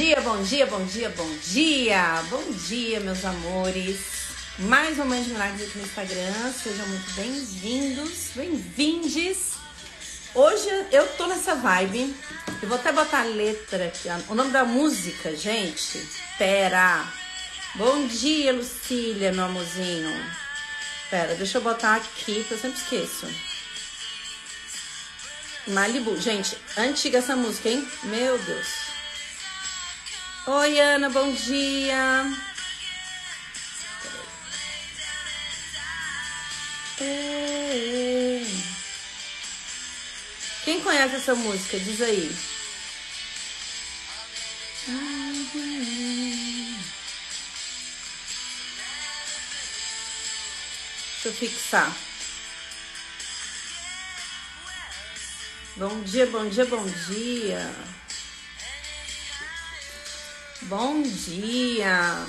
dia, bom dia, bom dia, bom dia! Bom dia, meus amores! Mais uma Mãe de Milagres aqui no Instagram. Sejam muito bem-vindos, bem-vindes! Hoje eu tô nessa vibe. Eu vou até botar a letra aqui. O nome da música, gente. Pera. Bom dia, Lucília, meu amorzinho. Pera, deixa eu botar aqui, que eu sempre esqueço. Malibu. Gente, antiga essa música, hein? Meu Deus. Oi, Ana, bom dia. Quem conhece essa música? Diz aí. Deixa eu fixar. Bom dia, bom dia, bom dia. Bom dia.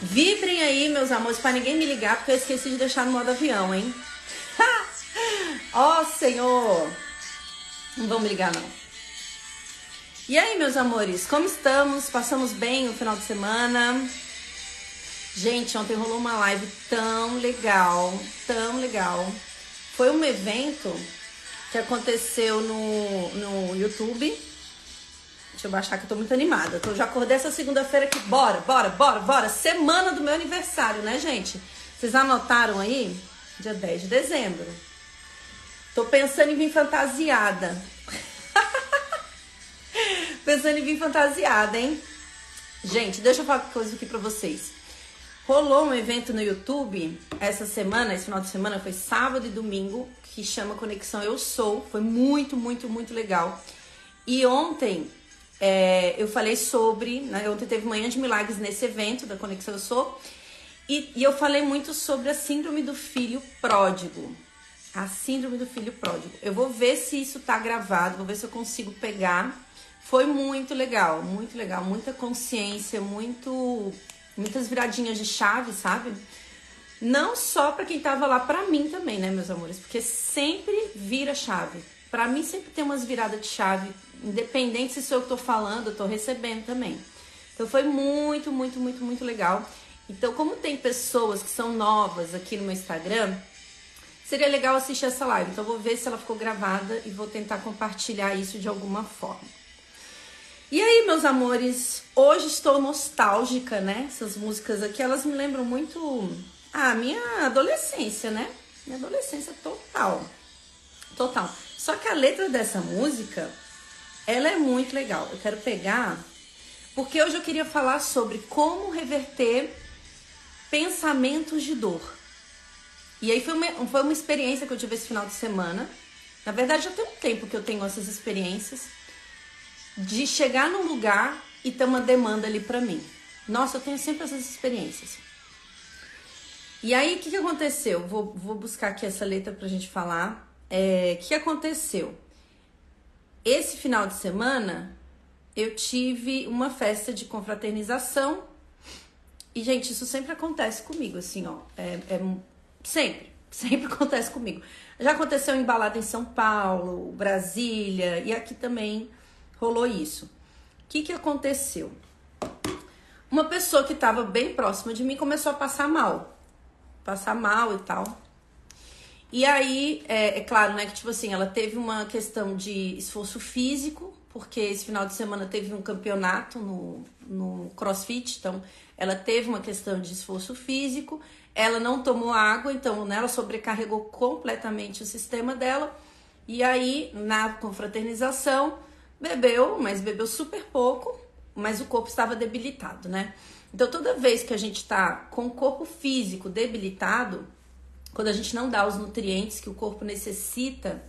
Vibrem aí, meus amores, para ninguém me ligar, porque eu esqueci de deixar no modo avião, hein? Ó, oh, Senhor! Não vão me ligar, não. E aí, meus amores, como estamos? Passamos bem o final de semana? Gente, ontem rolou uma live tão legal, tão legal. Foi um evento que aconteceu no, no YouTube. Deixa eu baixar que eu tô muito animada. Eu já acordei essa segunda-feira aqui. Bora, bora, bora, bora. Semana do meu aniversário, né, gente? Vocês anotaram aí? Dia 10 de dezembro. Tô pensando em vir fantasiada. pensando em vir fantasiada, hein? Gente, deixa eu falar uma coisa aqui pra vocês. Rolou um evento no YouTube essa semana, esse final de semana, foi sábado e domingo, que chama Conexão Eu Sou. Foi muito, muito, muito legal. E ontem é, eu falei sobre, né, ontem teve Manhã de Milagres nesse evento da Conexão Eu Sou, e, e eu falei muito sobre a síndrome do filho pródigo. A síndrome do filho pródigo. Eu vou ver se isso tá gravado, vou ver se eu consigo pegar. Foi muito legal, muito legal, muita consciência, muito muitas viradinhas de chave, sabe? Não só para quem tava lá, para mim também, né, meus amores? Porque sempre vira chave. Para mim sempre tem umas viradas de chave, independente se sou eu que tô falando, eu tô recebendo também. Então foi muito, muito, muito, muito legal. Então, como tem pessoas que são novas aqui no meu Instagram, seria legal assistir essa live. Então, eu vou ver se ela ficou gravada e vou tentar compartilhar isso de alguma forma. E aí, meus amores, hoje estou nostálgica, né? Essas músicas aqui, elas me lembram muito a minha adolescência, né? Minha adolescência total. Total. Só que a letra dessa música, ela é muito legal. Eu quero pegar, porque hoje eu queria falar sobre como reverter pensamentos de dor. E aí foi uma, foi uma experiência que eu tive esse final de semana. Na verdade, já tem um tempo que eu tenho essas experiências de chegar num lugar e ter uma demanda ali para mim. Nossa, eu tenho sempre essas experiências. E aí, o que, que aconteceu? Vou, vou buscar aqui essa letra pra gente falar. É, o que aconteceu? Esse final de semana, eu tive uma festa de confraternização. E, gente, isso sempre acontece comigo, assim, ó. É, é sempre, sempre acontece comigo. Já aconteceu em balada em São Paulo, Brasília, e aqui também rolou isso. O que, que aconteceu? Uma pessoa que estava bem próxima de mim começou a passar mal. Passar mal e tal. E aí, é, é, claro, né, que tipo assim, ela teve uma questão de esforço físico, porque esse final de semana teve um campeonato no, no crossfit, então ela teve uma questão de esforço físico, ela não tomou água, então né, ela sobrecarregou completamente o sistema dela. E aí, na confraternização, Bebeu, mas bebeu super pouco, mas o corpo estava debilitado, né? Então, toda vez que a gente está com o corpo físico debilitado, quando a gente não dá os nutrientes que o corpo necessita,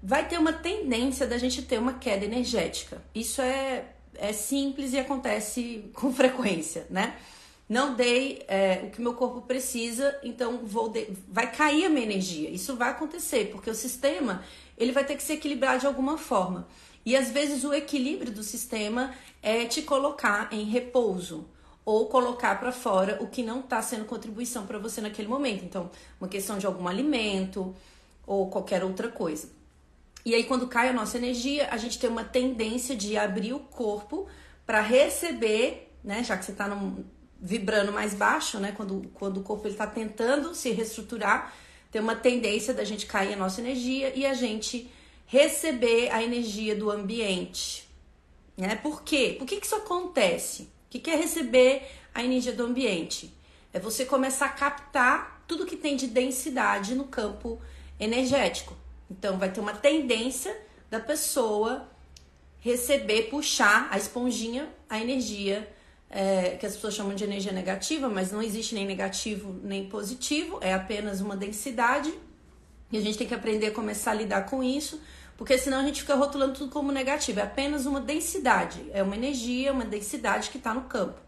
vai ter uma tendência da gente ter uma queda energética. Isso é, é simples e acontece com frequência, né? Não dei é, o que meu corpo precisa, então vou de... vai cair a minha energia. Isso vai acontecer, porque o sistema ele vai ter que se equilibrar de alguma forma. E às vezes o equilíbrio do sistema é te colocar em repouso ou colocar para fora o que não está sendo contribuição para você naquele momento. Então, uma questão de algum alimento ou qualquer outra coisa. E aí, quando cai a nossa energia, a gente tem uma tendência de abrir o corpo para receber, né? Já que você está vibrando mais baixo, né? Quando, quando o corpo está tentando se reestruturar, tem uma tendência da gente cair a nossa energia e a gente receber a energia do ambiente. Né? Por quê? Por que, que isso acontece? O que, é receber a energia do ambiente? É você começar a captar tudo que tem de densidade no campo energético. Então, vai ter uma tendência da pessoa receber, puxar a esponjinha, a energia é, que as pessoas chamam de energia negativa, mas não existe nem negativo nem positivo, é apenas uma densidade. E a gente tem que aprender a começar a lidar com isso, porque senão a gente fica rotulando tudo como negativo. É apenas uma densidade, é uma energia, uma densidade que está no campo.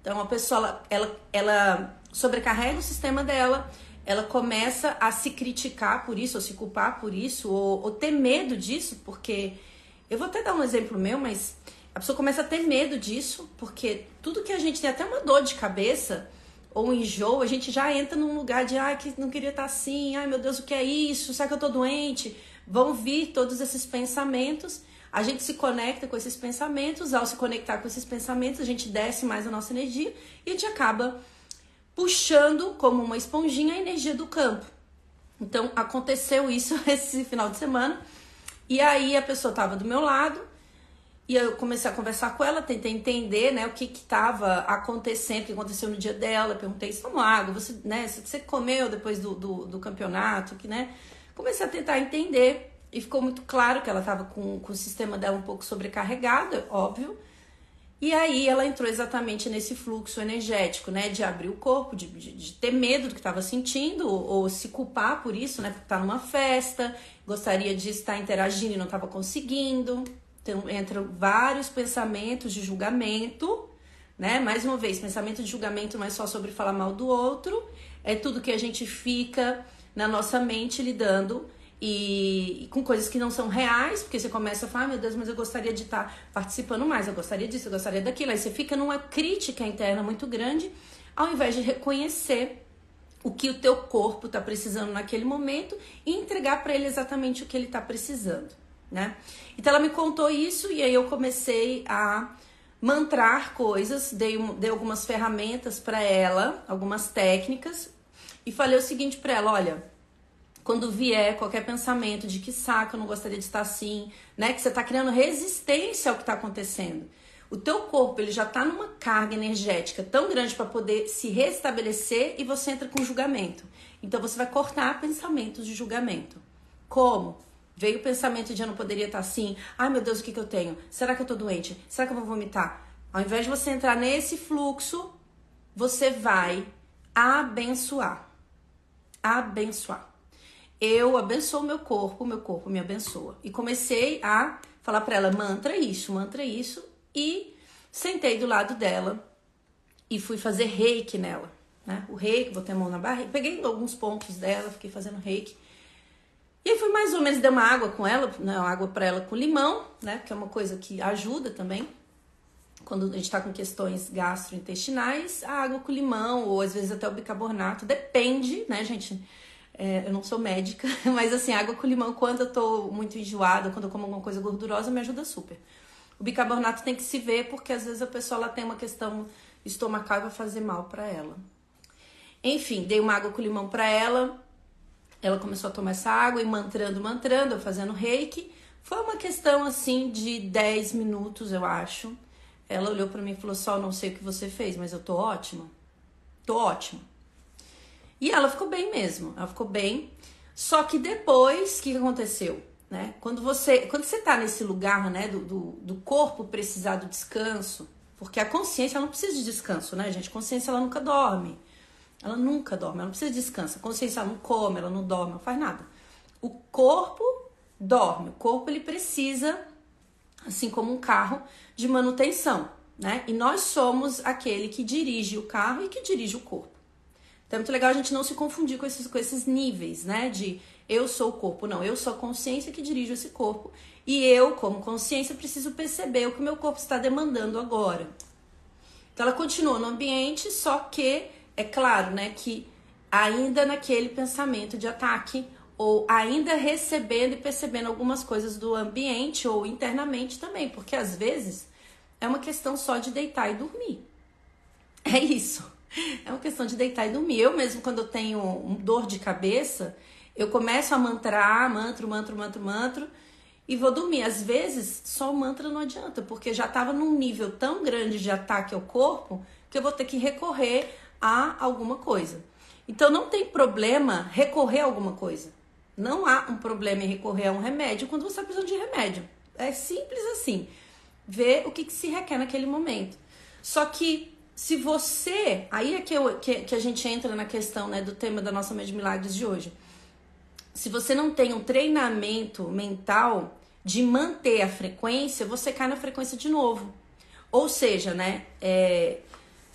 Então a pessoa ela, ela sobrecarrega o sistema dela, ela começa a se criticar por isso, ou se culpar por isso, ou, ou ter medo disso, porque eu vou até dar um exemplo meu, mas a pessoa começa a ter medo disso, porque tudo que a gente tem, até uma dor de cabeça ou um enjoo, a gente já entra num lugar de, ai, que não queria estar assim, ai meu Deus, o que é isso? Será que eu tô doente? Vão vir todos esses pensamentos, a gente se conecta com esses pensamentos, ao se conectar com esses pensamentos, a gente desce mais a nossa energia e a gente acaba puxando como uma esponjinha a energia do campo. Então aconteceu isso esse final de semana. E aí a pessoa estava do meu lado e eu comecei a conversar com ela, tentei entender, né, o que estava acontecendo, o que aconteceu no dia dela. Perguntei se tomou água, você, né, você comeu depois do, do, do, campeonato, que, né? Comecei a tentar entender e ficou muito claro que ela estava com, com o sistema dela um pouco sobrecarregado, óbvio. E aí ela entrou exatamente nesse fluxo energético, né? De abrir o corpo, de, de, de ter medo do que estava sentindo, ou, ou, se culpar por isso, né? Porque tá numa festa, gostaria de estar interagindo e não estava conseguindo. Então entram vários pensamentos de julgamento, né? Mais uma vez, pensamento de julgamento não é só sobre falar mal do outro, é tudo que a gente fica na nossa mente lidando e, e, com coisas que não são reais, porque você começa a falar, ah, meu Deus, mas eu gostaria de estar participando mais, eu gostaria disso, eu gostaria daquilo. Aí você fica numa crítica interna muito grande, ao invés de reconhecer o que o teu corpo está precisando naquele momento e entregar para ele exatamente o que ele está precisando, né? Então ela me contou isso e aí eu comecei a mantrar coisas, dei, dei algumas ferramentas para ela, algumas técnicas e falei o seguinte para ela, olha, quando vier qualquer pensamento de que saco, eu não gostaria de estar assim, né? Que você está criando resistência ao que está acontecendo. O teu corpo ele já está numa carga energética tão grande para poder se restabelecer e você entra com julgamento. Então você vai cortar pensamentos de julgamento. Como? Veio o pensamento de eu não poderia estar assim. Ai meu Deus, o que, que eu tenho? Será que eu tô doente? Será que eu vou vomitar? Ao invés de você entrar nesse fluxo, você vai abençoar. Abençoar eu abençoo meu corpo, meu corpo me abençoa. E comecei a falar para ela mantra isso, mantra isso e sentei do lado dela e fui fazer reiki nela, né? O reiki, botei a mão na barriga, peguei alguns pontos dela, fiquei fazendo reiki. E aí fui mais ou menos dar uma água com ela, né, água para ela com limão, né? Que é uma coisa que ajuda também. Quando a gente tá com questões gastrointestinais, a água com limão, ou às vezes até o bicarbonato, depende, né, gente? É, eu não sou médica, mas assim, água com limão, quando eu tô muito enjoada, quando eu como alguma coisa gordurosa, me ajuda super. O bicarbonato tem que se ver, porque às vezes a pessoa ela tem uma questão estomacal e vai fazer mal para ela. Enfim, dei uma água com limão para ela. Ela começou a tomar essa água e mantrando, mantrando, fazendo reiki. Foi uma questão assim de 10 minutos, eu acho. Ela olhou para mim e falou: "Só não sei o que você fez, mas eu tô ótima". Tô ótima. E ela ficou bem mesmo, ela ficou bem. Só que depois, o que aconteceu? Né? Quando você quando você tá nesse lugar né, do, do, do, corpo precisar do descanso, porque a consciência ela não precisa de descanso, né, gente? A consciência ela nunca dorme. Ela nunca dorme, ela não precisa de descanso. A consciência ela não come, ela não dorme, não faz nada. O corpo dorme, o corpo ele precisa, assim como um carro, de manutenção, né? E nós somos aquele que dirige o carro e que dirige o corpo. Então é muito legal a gente não se confundir com esses, com esses níveis, né? De eu sou o corpo. Não, eu sou a consciência que dirijo esse corpo. E eu, como consciência, preciso perceber o que o meu corpo está demandando agora. Então ela continua no ambiente, só que é claro, né, que ainda naquele pensamento de ataque ou ainda recebendo e percebendo algumas coisas do ambiente ou internamente também, porque às vezes é uma questão só de deitar e dormir. É isso. É uma questão de deitar e dormir. Eu mesmo, quando eu tenho um dor de cabeça, eu começo a mantrar, mantro, mantro, mantro, mantro, e vou dormir. Às vezes, só o mantra não adianta, porque já estava num nível tão grande de ataque ao corpo que eu vou ter que recorrer a alguma coisa. Então, não tem problema recorrer a alguma coisa. Não há um problema em recorrer a um remédio quando você está precisando de remédio. É simples assim. Ver o que, que se requer naquele momento. Só que se você. Aí é que, eu, que, que a gente entra na questão né, do tema da nossa Média de Milagres de hoje. Se você não tem um treinamento mental de manter a frequência, você cai na frequência de novo. Ou seja, né? É,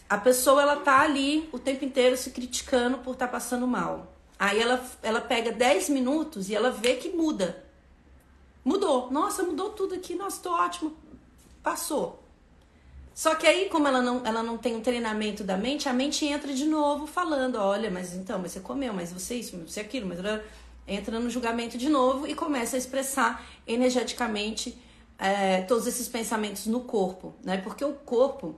a pessoa ela tá ali o tempo inteiro se criticando por estar tá passando mal. Aí ela, ela pega 10 minutos e ela vê que muda. Mudou. Nossa, mudou tudo aqui. Nossa, tô ótimo. Passou. Só que aí, como ela não, ela não tem um treinamento da mente, a mente entra de novo falando: olha, mas então, mas você comeu, mas você isso, você aquilo, mas entra no julgamento de novo e começa a expressar energeticamente é, todos esses pensamentos no corpo, né? Porque o corpo,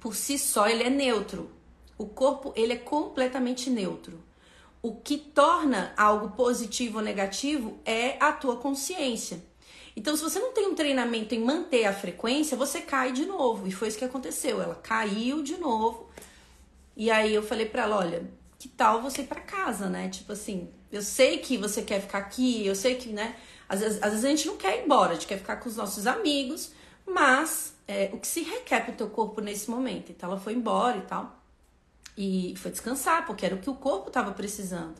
por si só, ele é neutro. O corpo, ele é completamente neutro. O que torna algo positivo ou negativo é a tua consciência. Então, se você não tem um treinamento em manter a frequência, você cai de novo. E foi isso que aconteceu. Ela caiu de novo. E aí eu falei para ela, olha, que tal você ir para casa, né? Tipo assim, eu sei que você quer ficar aqui, eu sei que, né? Às vezes, às vezes a gente não quer ir embora, a gente quer ficar com os nossos amigos, mas é, o que se requer pro teu corpo nesse momento? Então ela foi embora e tal e foi descansar, porque era o que o corpo estava precisando.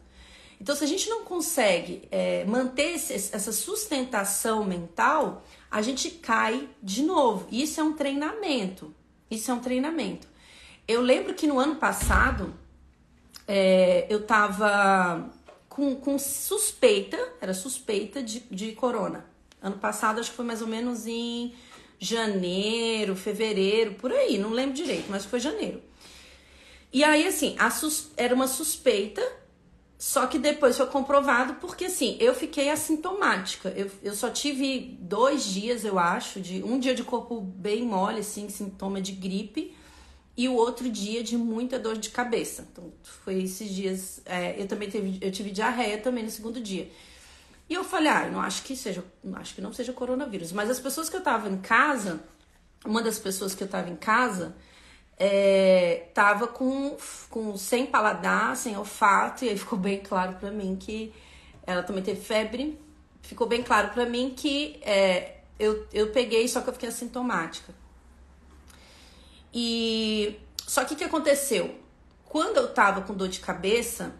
Então, se a gente não consegue é, manter esse, essa sustentação mental, a gente cai de novo. Isso é um treinamento. Isso é um treinamento. Eu lembro que no ano passado é, eu tava com, com, suspeita, era suspeita de, de corona. Ano passado, acho que foi mais ou menos em janeiro, fevereiro, por aí, não lembro direito, mas foi janeiro. E aí, assim, sus... era uma suspeita, só que depois foi comprovado, porque assim, eu fiquei assintomática. Eu, eu só tive dois dias, eu acho, de um dia de corpo bem mole, assim, sintoma de gripe, e o outro dia de muita dor de cabeça. Então, foi esses dias. É, eu também teve, eu tive diarreia também no segundo dia. E eu falei, ah, eu não acho que seja, acho que não seja coronavírus. Mas as pessoas que eu tava em casa, uma das pessoas que eu tava em casa, é, tava com, com sem paladar, sem olfato, e aí ficou bem claro para mim que ela também teve febre. Ficou bem claro para mim que é, eu, eu peguei, só que eu fiquei assintomática. E só que o que aconteceu? Quando eu tava com dor de cabeça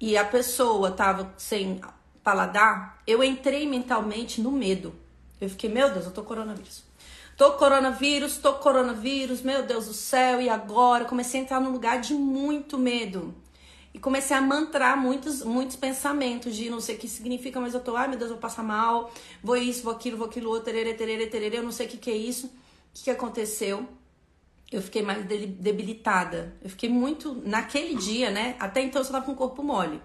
e a pessoa tava sem paladar, eu entrei mentalmente no medo. Eu fiquei, meu Deus, eu tô coronavírus. Tô coronavírus, tô coronavírus, meu Deus do céu, e agora? Comecei a entrar num lugar de muito medo. E comecei a mantrar muitos, muitos pensamentos de não sei o que significa, mas eu tô, ai meu Deus, vou passar mal, vou isso, vou aquilo, vou aquilo outro, tererê, tererê, tererê, eu não sei o que, que é isso. O que, que aconteceu? Eu fiquei mais debilitada. Eu fiquei muito. Naquele dia, né? Até então eu só tava com o corpo mole.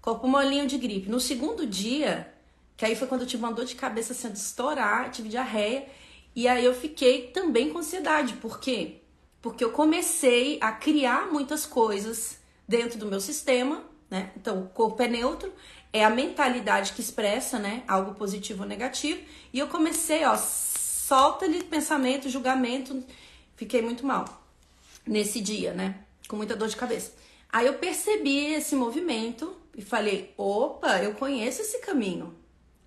Corpo molinho de gripe. No segundo dia, que aí foi quando eu tive uma dor de cabeça sendo assim, estourar, tive diarreia. E aí eu fiquei também com ansiedade. Por quê? Porque eu comecei a criar muitas coisas dentro do meu sistema, né? Então, o corpo é neutro, é a mentalidade que expressa, né? Algo positivo ou negativo. E eu comecei, ó, solta ali pensamento, julgamento. Fiquei muito mal nesse dia, né? Com muita dor de cabeça. Aí eu percebi esse movimento e falei: opa, eu conheço esse caminho.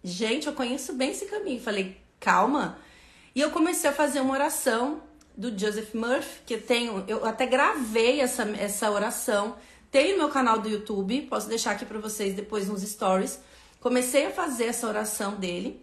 Gente, eu conheço bem esse caminho. Falei: calma e eu comecei a fazer uma oração do Joseph Murphy, que eu tenho, eu até gravei essa, essa oração, tem no meu canal do YouTube, posso deixar aqui para vocês depois nos stories. Comecei a fazer essa oração dele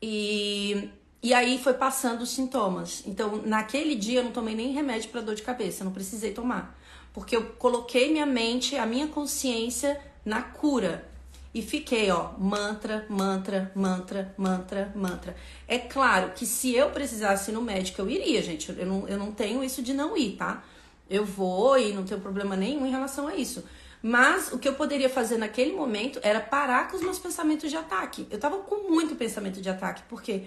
e, e aí foi passando os sintomas. Então, naquele dia eu não tomei nem remédio para dor de cabeça, não precisei tomar, porque eu coloquei minha mente, a minha consciência na cura. E fiquei, ó, mantra, mantra, mantra, mantra, mantra. É claro que se eu precisasse ir no médico, eu iria, gente. Eu não, eu não tenho isso de não ir, tá? Eu vou e não tenho problema nenhum em relação a isso. Mas o que eu poderia fazer naquele momento era parar com os meus pensamentos de ataque. Eu tava com muito pensamento de ataque, porque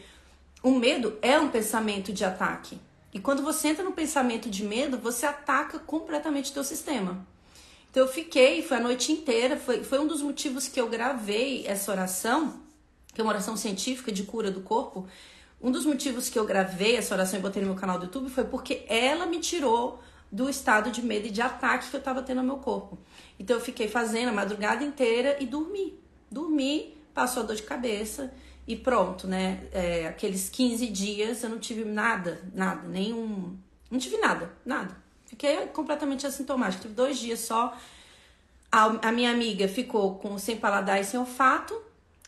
o medo é um pensamento de ataque. E quando você entra no pensamento de medo, você ataca completamente o teu sistema. Então eu fiquei, foi a noite inteira, foi, foi um dos motivos que eu gravei essa oração, que é uma oração científica de cura do corpo. Um dos motivos que eu gravei essa oração e botei no meu canal do YouTube foi porque ela me tirou do estado de medo e de ataque que eu tava tendo no meu corpo. Então eu fiquei fazendo a madrugada inteira e dormi. Dormi, passou a dor de cabeça e pronto, né? É, aqueles 15 dias eu não tive nada, nada, nenhum. Não tive nada, nada. Fiquei completamente assintomática. Tive dois dias só. A, a minha amiga ficou com sem paladar e sem olfato,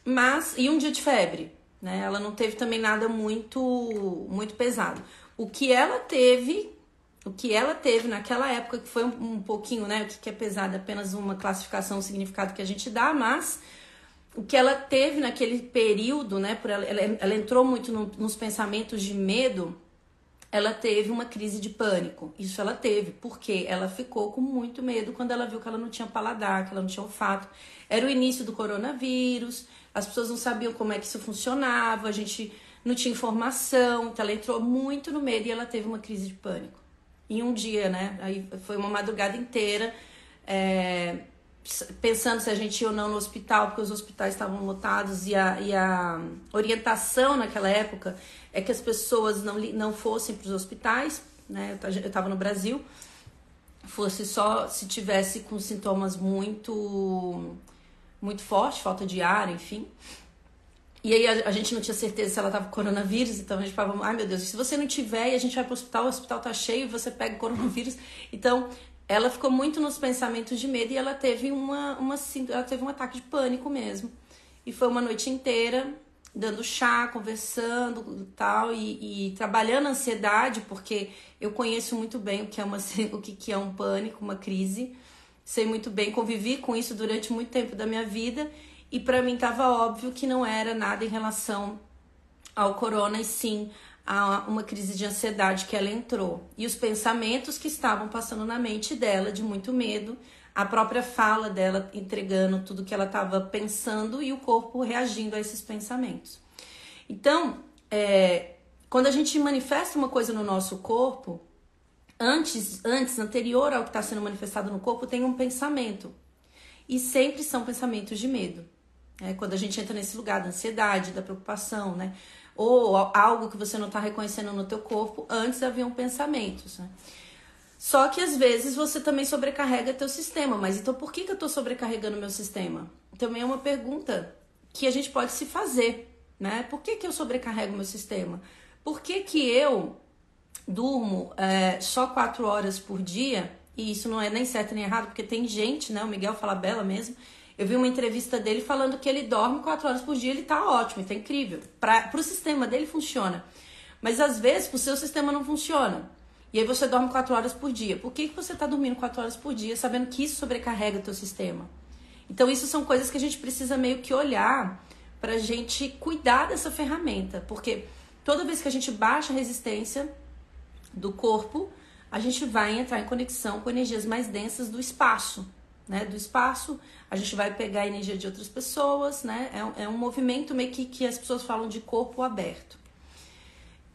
mas. E um dia de febre, né? Ela não teve também nada muito, muito pesado. O que ela teve, o que ela teve naquela época, que foi um, um pouquinho, né? O que é pesado, apenas uma classificação, um significado que a gente dá, mas o que ela teve naquele período, né? Por ela, ela, ela entrou muito no, nos pensamentos de medo ela teve uma crise de pânico. Isso ela teve, porque ela ficou com muito medo quando ela viu que ela não tinha paladar, que ela não tinha olfato. Era o início do coronavírus, as pessoas não sabiam como é que isso funcionava, a gente não tinha informação, então ela entrou muito no medo e ela teve uma crise de pânico. Em um dia, né? Aí foi uma madrugada inteira. É, pensando se a gente ia ou não no hospital, porque os hospitais estavam lotados e a, e a orientação naquela época é que as pessoas não, não fossem para os hospitais, né? Eu estava no Brasil, fosse só se tivesse com sintomas muito muito fortes, falta de ar, enfim. E aí a, a, gente não tinha certeza se ela tava com coronavírus, então a gente falava, ai meu Deus, se você não tiver e a gente vai pro hospital, o hospital tá cheio você pega coronavírus. Então ela ficou muito nos pensamentos de medo e ela teve uma, uma ela teve um ataque de pânico mesmo. E foi uma noite inteira dando chá, conversando tal e, e trabalhando a ansiedade, porque eu conheço muito bem o que é uma o que é um pânico, uma crise. Sei muito bem, convivi com isso durante muito tempo da minha vida e para mim estava óbvio que não era nada em relação ao corona e sim a uma crise de ansiedade que ela entrou e os pensamentos que estavam passando na mente dela de muito medo, a própria fala dela entregando tudo que ela estava pensando e o corpo reagindo a esses pensamentos. Então, é, quando a gente manifesta uma coisa no nosso corpo, antes, antes, anterior ao que está sendo manifestado no corpo, tem um pensamento. E sempre são pensamentos de medo. É, quando a gente entra nesse lugar da ansiedade, da preocupação, né? ou algo que você não está reconhecendo no teu corpo, antes haviam pensamentos, né? Só que às vezes você também sobrecarrega teu sistema, mas então por que, que eu estou sobrecarregando meu sistema? Também é uma pergunta que a gente pode se fazer, né? Por que, que eu sobrecarrego meu sistema? Por que, que eu durmo é, só quatro horas por dia? E isso não é nem certo nem errado, porque tem gente, né? O Miguel fala bela mesmo, eu vi uma entrevista dele falando que ele dorme quatro horas por dia, ele tá ótimo, ele tá incrível. Para o sistema dele funciona. Mas às vezes o seu sistema não funciona. E aí você dorme quatro horas por dia. Por que, que você está dormindo quatro horas por dia, sabendo que isso sobrecarrega o teu sistema? Então isso são coisas que a gente precisa meio que olhar para a gente cuidar dessa ferramenta. Porque toda vez que a gente baixa a resistência do corpo, a gente vai entrar em conexão com energias mais densas do espaço né, do espaço, a gente vai pegar a energia de outras pessoas, né? É, um, é um movimento meio que, que as pessoas falam de corpo aberto.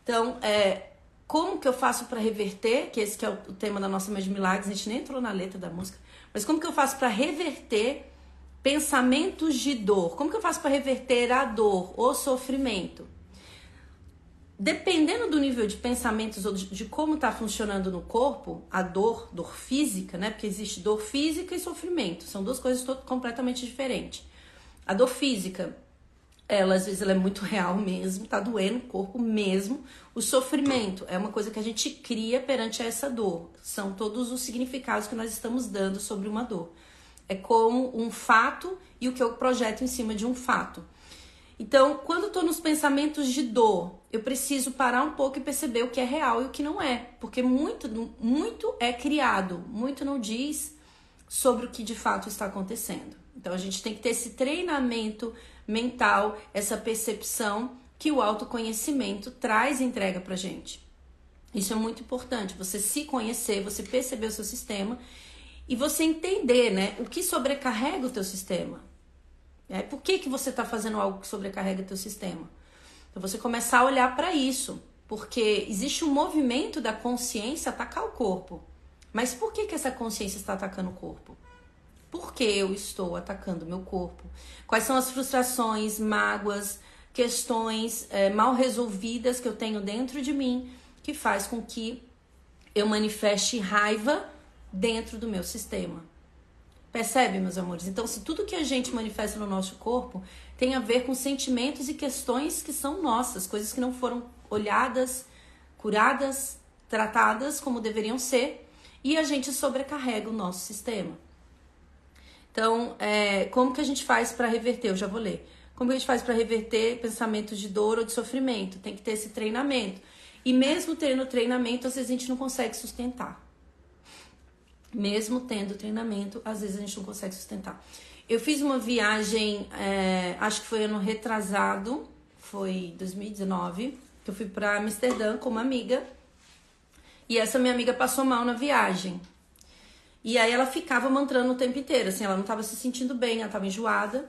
Então, é, como que eu faço para reverter, que esse que é o, tema da nossa Mês de Milagres, a gente nem entrou na letra da música, mas como que eu faço para reverter pensamentos de dor? Como que eu faço para reverter a dor, o sofrimento? dependendo do nível de pensamentos ou de, como está funcionando no corpo, a dor, dor física, né? Porque existe dor física e sofrimento, são duas coisas completamente diferentes. A dor física, ela às vezes ela é muito real mesmo, tá doendo o corpo mesmo. O sofrimento é uma coisa que a gente cria perante essa dor. São todos os significados que nós estamos dando sobre uma dor. É como um fato e o que eu projeto em cima de um fato. Então, quando eu tô nos pensamentos de dor, eu preciso parar um pouco e perceber o que é real e o que não é, porque muito, muito é criado, muito não diz sobre o que de fato está acontecendo. Então a gente tem que ter esse treinamento mental, essa percepção que o autoconhecimento traz entrega pra gente. Isso é muito importante, você se conhecer, você perceber o seu sistema e você entender, né, o que sobrecarrega o teu sistema. É, por que, que você está fazendo algo que sobrecarrega o teu sistema? Então você começar a olhar para isso, porque existe um movimento da consciência atacar o corpo. Mas por que, que essa consciência está atacando o corpo? Por que eu estou atacando meu corpo? Quais são as frustrações, mágoas, questões é, mal resolvidas que eu tenho dentro de mim que faz com que eu manifeste raiva dentro do meu sistema? Percebe, meus amores? Então, se tudo que a gente manifesta no nosso corpo tem a ver com sentimentos e questões que são nossas, coisas que não foram olhadas, curadas, tratadas como deveriam ser, e a gente sobrecarrega o nosso sistema. Então, é, como que a gente faz para reverter? Eu já vou ler. Como que a gente faz para reverter pensamentos de dor ou de sofrimento? Tem que ter esse treinamento. E mesmo tendo treinamento, às vezes a gente não consegue sustentar. Mesmo tendo treinamento, às vezes a gente não consegue sustentar. Eu fiz uma viagem, é, acho que foi ano retrasado, foi 2019, que eu fui para Amsterdã com uma amiga. E essa minha amiga passou mal na viagem. E aí ela ficava mantrando o tempo inteiro, assim, ela não estava se sentindo bem, ela estava enjoada.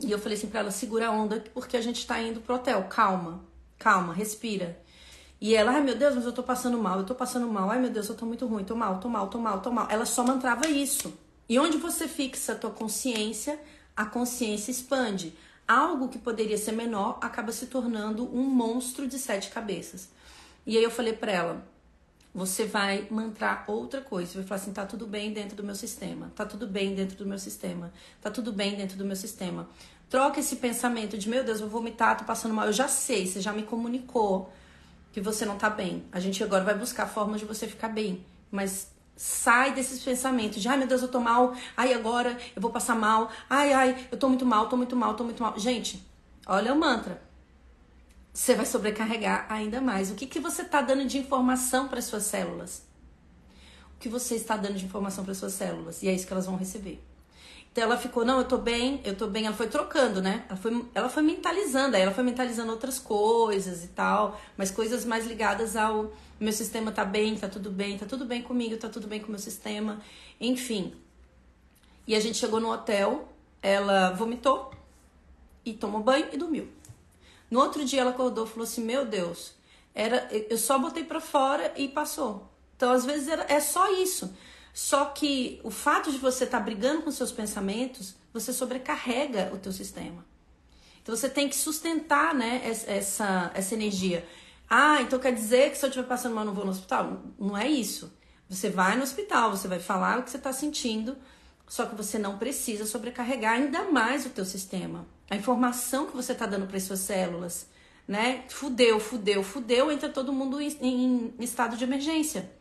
E eu falei assim para ela, segura a onda, porque a gente tá indo pro hotel, calma, calma, respira. E ela, ai meu Deus, mas eu tô passando mal, eu tô passando mal, ai meu Deus, eu tô muito ruim, tô mal, tô mal, tô mal, tô mal. Ela só mantrava isso. E onde você fixa a tua consciência, a consciência expande. Algo que poderia ser menor acaba se tornando um monstro de sete cabeças. E aí eu falei para ela, você vai mantrar outra coisa. Você vai falar assim: tá tudo bem dentro do meu sistema, tá tudo bem dentro do meu sistema, tá tudo bem dentro do meu sistema. Troca esse pensamento de: meu Deus, eu vou vomitar, tô passando mal. Eu já sei, você já me comunicou que você não tá bem. A gente agora vai buscar formas de você ficar bem. Mas sai desses pensamentos de: ai meu Deus, eu tô mal, ai agora eu vou passar mal, ai ai, eu tô muito mal, tô muito mal, tô muito mal. Gente, olha o mantra você vai sobrecarregar ainda mais. O que, que você está dando de informação para as suas células? O que você está dando de informação para as suas células? E é isso que elas vão receber. Então ela ficou, não, eu tô bem, eu tô bem. Ela foi trocando, né? Ela foi, ela foi mentalizando, aí ela foi mentalizando outras coisas e tal, mas coisas mais ligadas ao meu sistema tá bem, tá tudo bem, tá tudo bem comigo, tá tudo bem com o meu sistema, enfim. E a gente chegou no hotel, ela vomitou e tomou banho e dormiu. No outro dia ela acordou e falou assim: Meu Deus, era, eu só botei para fora e passou. Então, às vezes, era, é só isso. Só que o fato de você estar tá brigando com seus pensamentos, você sobrecarrega o teu sistema. Então você tem que sustentar, né, essa, essa energia. Ah, então quer dizer que se eu estiver passando mal não vou no hospital? Não é isso. Você vai no hospital, você vai falar o que você está sentindo, só que você não precisa sobrecarregar ainda mais o teu sistema. A informação que você está dando para as suas células, né? Fudeu, fudeu, fudeu, entra todo mundo em, em estado de emergência.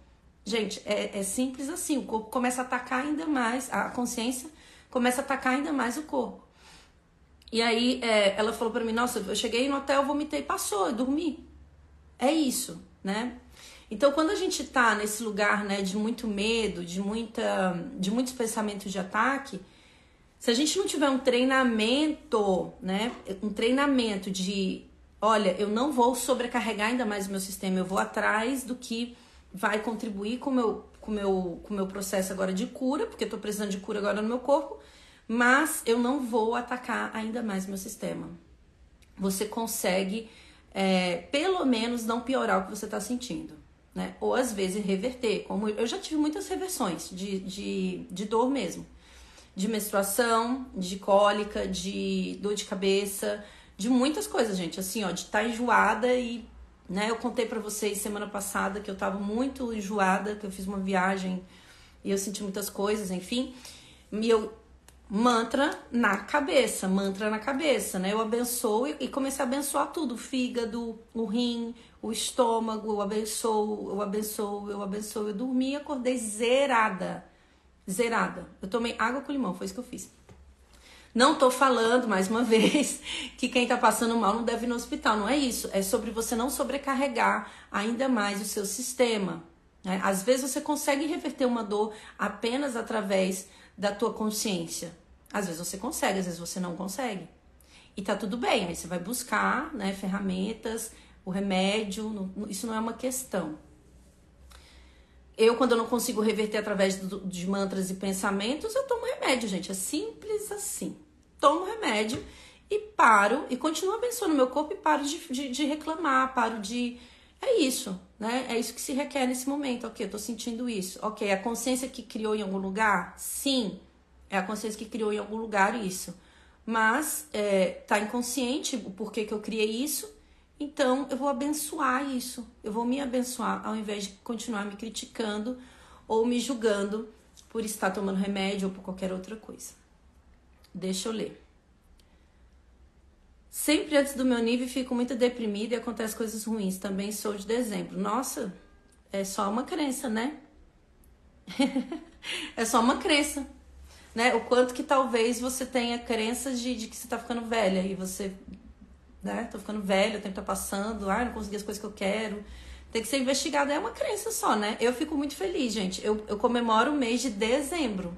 Gente, é, é, simples assim. O corpo começa a atacar ainda mais, a consciência começa a atacar ainda mais o corpo. E aí é, ela falou para mim: Nossa, eu cheguei no hotel, vomitei, passou, eu dormi. É isso, né? Então, quando a gente tá nesse lugar, né, de muito medo, de muita, de muitos pensamentos de ataque, se a gente não tiver um treinamento, né, um treinamento de, olha, eu não vou sobrecarregar ainda mais o meu sistema, eu vou atrás do que vai contribuir com o meu, com meu, com meu processo agora de cura, porque eu tô precisando de cura agora no meu corpo, mas eu não vou atacar ainda mais o meu sistema. Você consegue, é, pelo menos, não piorar o que você está sentindo né? Ou às vezes reverter, como eu já tive muitas reversões de, de, de dor mesmo. De menstruação, de cólica, de dor de cabeça, de muitas coisas, gente. Assim, ó, de estar tá enjoada e, né? Eu contei para vocês semana passada que eu tava muito enjoada, que eu fiz uma viagem e eu senti muitas coisas, enfim. E eu mantra na cabeça, mantra na cabeça, né? Eu abençoo e comecei a abençoar tudo, o fígado, o rim, o estômago, eu abençoo, eu abençoo, eu abençoo. Eu dormi e acordei zerada. Zerada. Eu tomei água com limão, foi isso que eu fiz. Não tô falando, mais uma vez, que quem tá passando mal não deve ir no hospital. Não é isso. É sobre você não sobrecarregar ainda mais o seu sistema. Né? Às vezes você consegue reverter uma dor apenas através da tua consciência Às vezes você consegue, às vezes você não consegue. E tá tudo bem, aí você vai buscar, né, ferramentas, o remédio, isso não é uma questão. Eu, quando eu não consigo reverter através do, de mantras e pensamentos, eu tomo remédio, gente. É simples assim. Tomo remédio e paro e continuo abençoando meu corpo e paro de, de, de, reclamar, paro de. É isso, né? É isso que se requer nesse momento. Ok, eu tô sentindo isso. Ok, a consciência que criou em algum lugar? Sim, é a consciência que criou em algum lugar isso. Mas é, tá inconsciente o porquê que eu criei isso então eu vou abençoar isso, eu vou me abençoar ao invés de continuar me criticando ou me julgando por estar tomando remédio ou por qualquer outra coisa. Deixa eu ler. Sempre antes do meu nível fico muito deprimida e acontecem coisas ruins. Também sou de dezembro. Nossa, é só uma crença, né? é só uma crença. Né? O quanto que talvez você tenha crenças de, de que você tá ficando velha e você né? Tô ficando velho, o tempo tá passando, ah, não consegui as coisas que eu quero. Tem que ser investigado, é uma crença só, né? Eu fico muito feliz, gente. Eu, eu comemoro o mês de dezembro.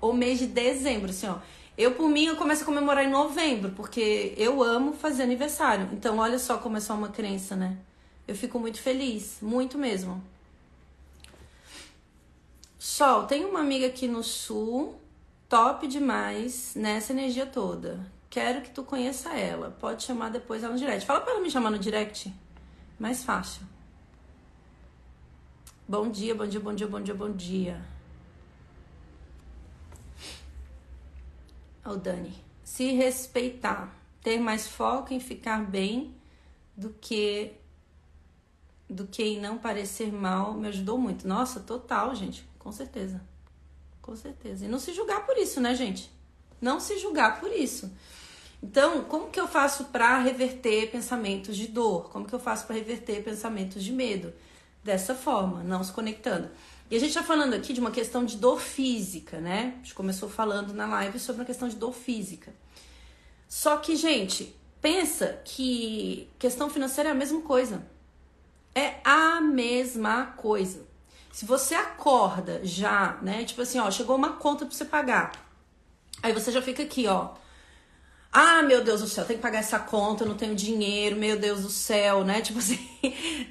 O mês de dezembro, assim, ó. Eu, por mim, eu começo a comemorar em novembro, porque eu amo fazer aniversário. Então, olha só como é só uma crença, né? Eu fico muito feliz, muito mesmo. Sol, tem uma amiga aqui no sul, top demais nessa energia toda. Quero que tu conheça ela. Pode chamar depois ela no direct. Fala para ela me chamar no direct. Mais fácil. Bom dia, bom dia, bom dia, bom dia, bom dia. Ô, oh, Dani. Se respeitar. Ter mais foco em ficar bem do que do que em não parecer mal me ajudou muito. Nossa, total, gente. Com certeza. Com certeza. E não se julgar por isso, né, gente? Não se julgar por isso. Então, como que eu faço para reverter pensamentos de dor? Como que eu faço para reverter pensamentos de medo? Dessa forma, não se conectando. E a gente está falando aqui de uma questão de dor física, né? A gente começou falando na live sobre uma questão de dor física. Só que, gente, pensa que questão financeira é a mesma coisa. É a mesma coisa. Se você acorda já, né? Tipo assim, ó, chegou uma conta para você pagar. Aí você já fica aqui, ó ah, meu Deus do céu, tem que pagar essa conta, eu não tenho dinheiro, meu Deus do céu, né? Tipo assim,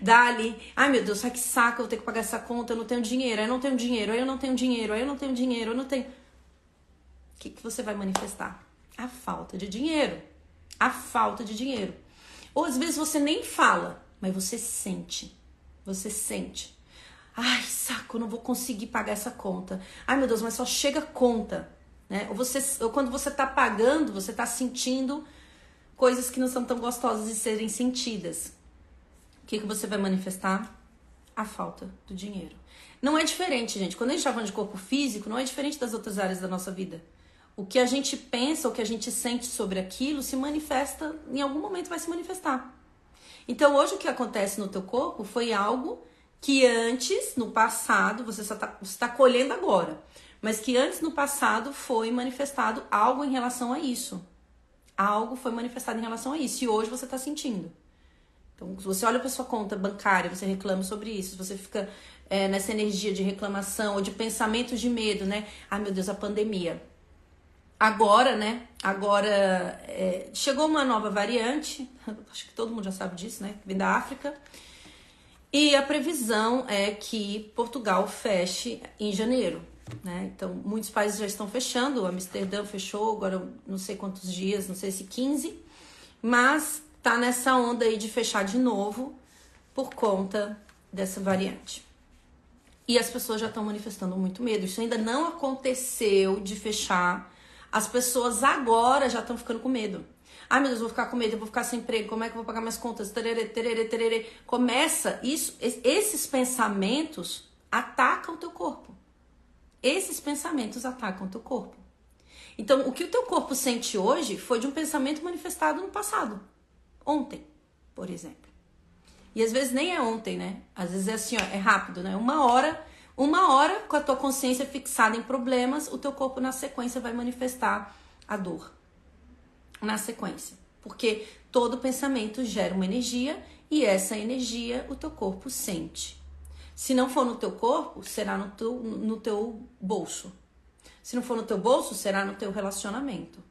dali. Ai, meu Deus, ai que saco, eu ter que pagar essa conta, eu não tenho dinheiro, aí eu não tenho dinheiro, aí eu não tenho dinheiro, aí eu não tenho dinheiro, eu não tenho. O que, que você vai manifestar? A falta de dinheiro. A falta de dinheiro. Ou às vezes você nem fala, mas você sente. Você sente. Ai, saco, eu não vou conseguir pagar essa conta. Ai, meu Deus, mas só chega conta. Né? Ou, você, ou quando você está pagando, você está sentindo coisas que não são tão gostosas de serem sentidas. O que, que você vai manifestar? A falta do dinheiro. Não é diferente, gente. Quando a gente está falando de corpo físico, não é diferente das outras áreas da nossa vida. O que a gente pensa, o que a gente sente sobre aquilo se manifesta, em algum momento vai se manifestar. Então, hoje o que acontece no teu corpo foi algo que antes, no passado, você está tá colhendo agora mas que antes no passado foi manifestado algo em relação a isso. Algo foi manifestado em relação a isso e hoje você está sentindo. Então, se você olha para sua conta bancária, você reclama sobre isso, você fica é, nessa energia de reclamação ou de pensamentos de medo, né? Ai meu Deus, a pandemia. Agora, né? Agora é, chegou uma nova variante, acho que todo mundo já sabe disso, né? Vem da África. E a previsão é que Portugal feche em janeiro. Né? Então, muitos países já estão fechando. Amsterdã fechou agora não sei quantos dias, não sei se 15, mas tá nessa onda aí de fechar de novo por conta dessa variante. E as pessoas já estão manifestando muito medo. Isso ainda não aconteceu de fechar. As pessoas agora já estão ficando com medo. Ai meu Deus, vou ficar com medo, vou ficar sem emprego, como é que eu vou pagar minhas contas? Tererê, tererê, tererê. Começa isso, esses pensamentos atacam o teu corpo. Esses pensamentos atacam o teu corpo. Então, o que o teu corpo sente hoje foi de um pensamento manifestado no passado. Ontem, por exemplo. E às vezes nem é ontem, né? Às vezes é assim, ó, é rápido, né? Uma hora, uma hora com a tua consciência fixada em problemas, o teu corpo na sequência vai manifestar a dor. Na sequência. Porque todo pensamento gera uma energia e essa energia o teu corpo sente. Se não for no teu corpo, será no teu, no teu bolso. Se não for no teu bolso, será no teu relacionamento.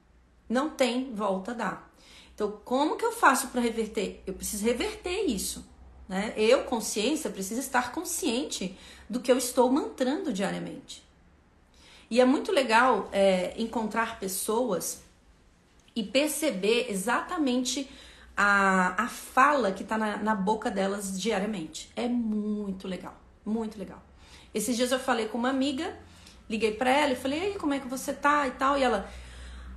Não tem volta a dar. Então, como que eu faço para reverter? Eu preciso reverter isso. Né? Eu, consciência, preciso estar consciente do que eu estou mantrando diariamente. E é muito legal é, encontrar pessoas e perceber exatamente a, a fala que está na, na boca delas diariamente. É muito legal, muito legal. Esses dias eu falei com uma amiga, liguei para ela e falei, aí, como é que você tá e tal? E ela,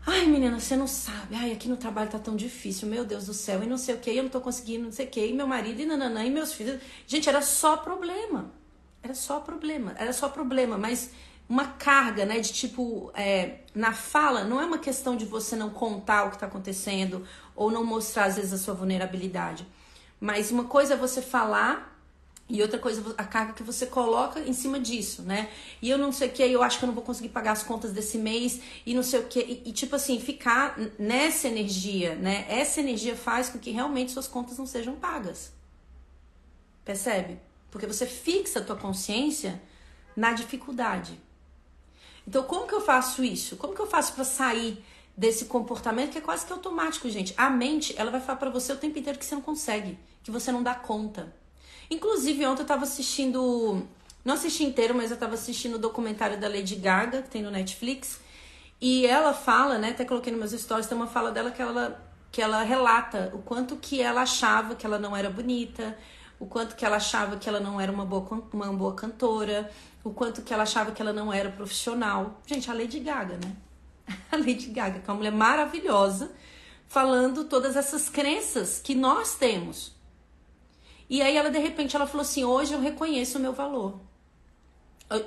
ai menina, você não sabe, ai, aqui no trabalho tá tão difícil, meu Deus do céu, e não sei o que, eu não tô conseguindo, não sei o que, e meu marido, e nananã, e meus filhos. Gente, era só problema. Era só problema, era só problema, mas uma carga, né, de tipo, é, na fala, não é uma questão de você não contar o que está acontecendo ou não mostrar, às vezes, a sua vulnerabilidade. Mas uma coisa é você falar e outra coisa, a carga que você coloca em cima disso, né? E eu não sei o que, eu acho que eu não vou conseguir pagar as contas desse mês e não sei o que. E, e, tipo assim, ficar nessa energia, né? Essa energia faz com que realmente suas contas não sejam pagas. Percebe? Porque você fixa a tua consciência na dificuldade. Então, como que eu faço isso? Como que eu faço para sair desse comportamento que é quase que automático, gente? A mente, ela vai falar para você o tempo inteiro que você não consegue, que você não dá conta. Inclusive, ontem eu tava assistindo, não assisti inteiro, mas eu tava assistindo o documentário da Lady Gaga, que tem no Netflix, e ela fala, né, até coloquei nos meus stories, tem uma fala dela que ela que ela relata o quanto que ela achava que ela não era bonita, o quanto que ela achava que ela não era uma boa, uma boa cantora, o quanto que ela achava que ela não era profissional. Gente, a Lady Gaga, né? A Lady Gaga, que é uma mulher maravilhosa, falando todas essas crenças que nós temos. E aí ela, de repente, ela falou assim, hoje eu reconheço o meu valor.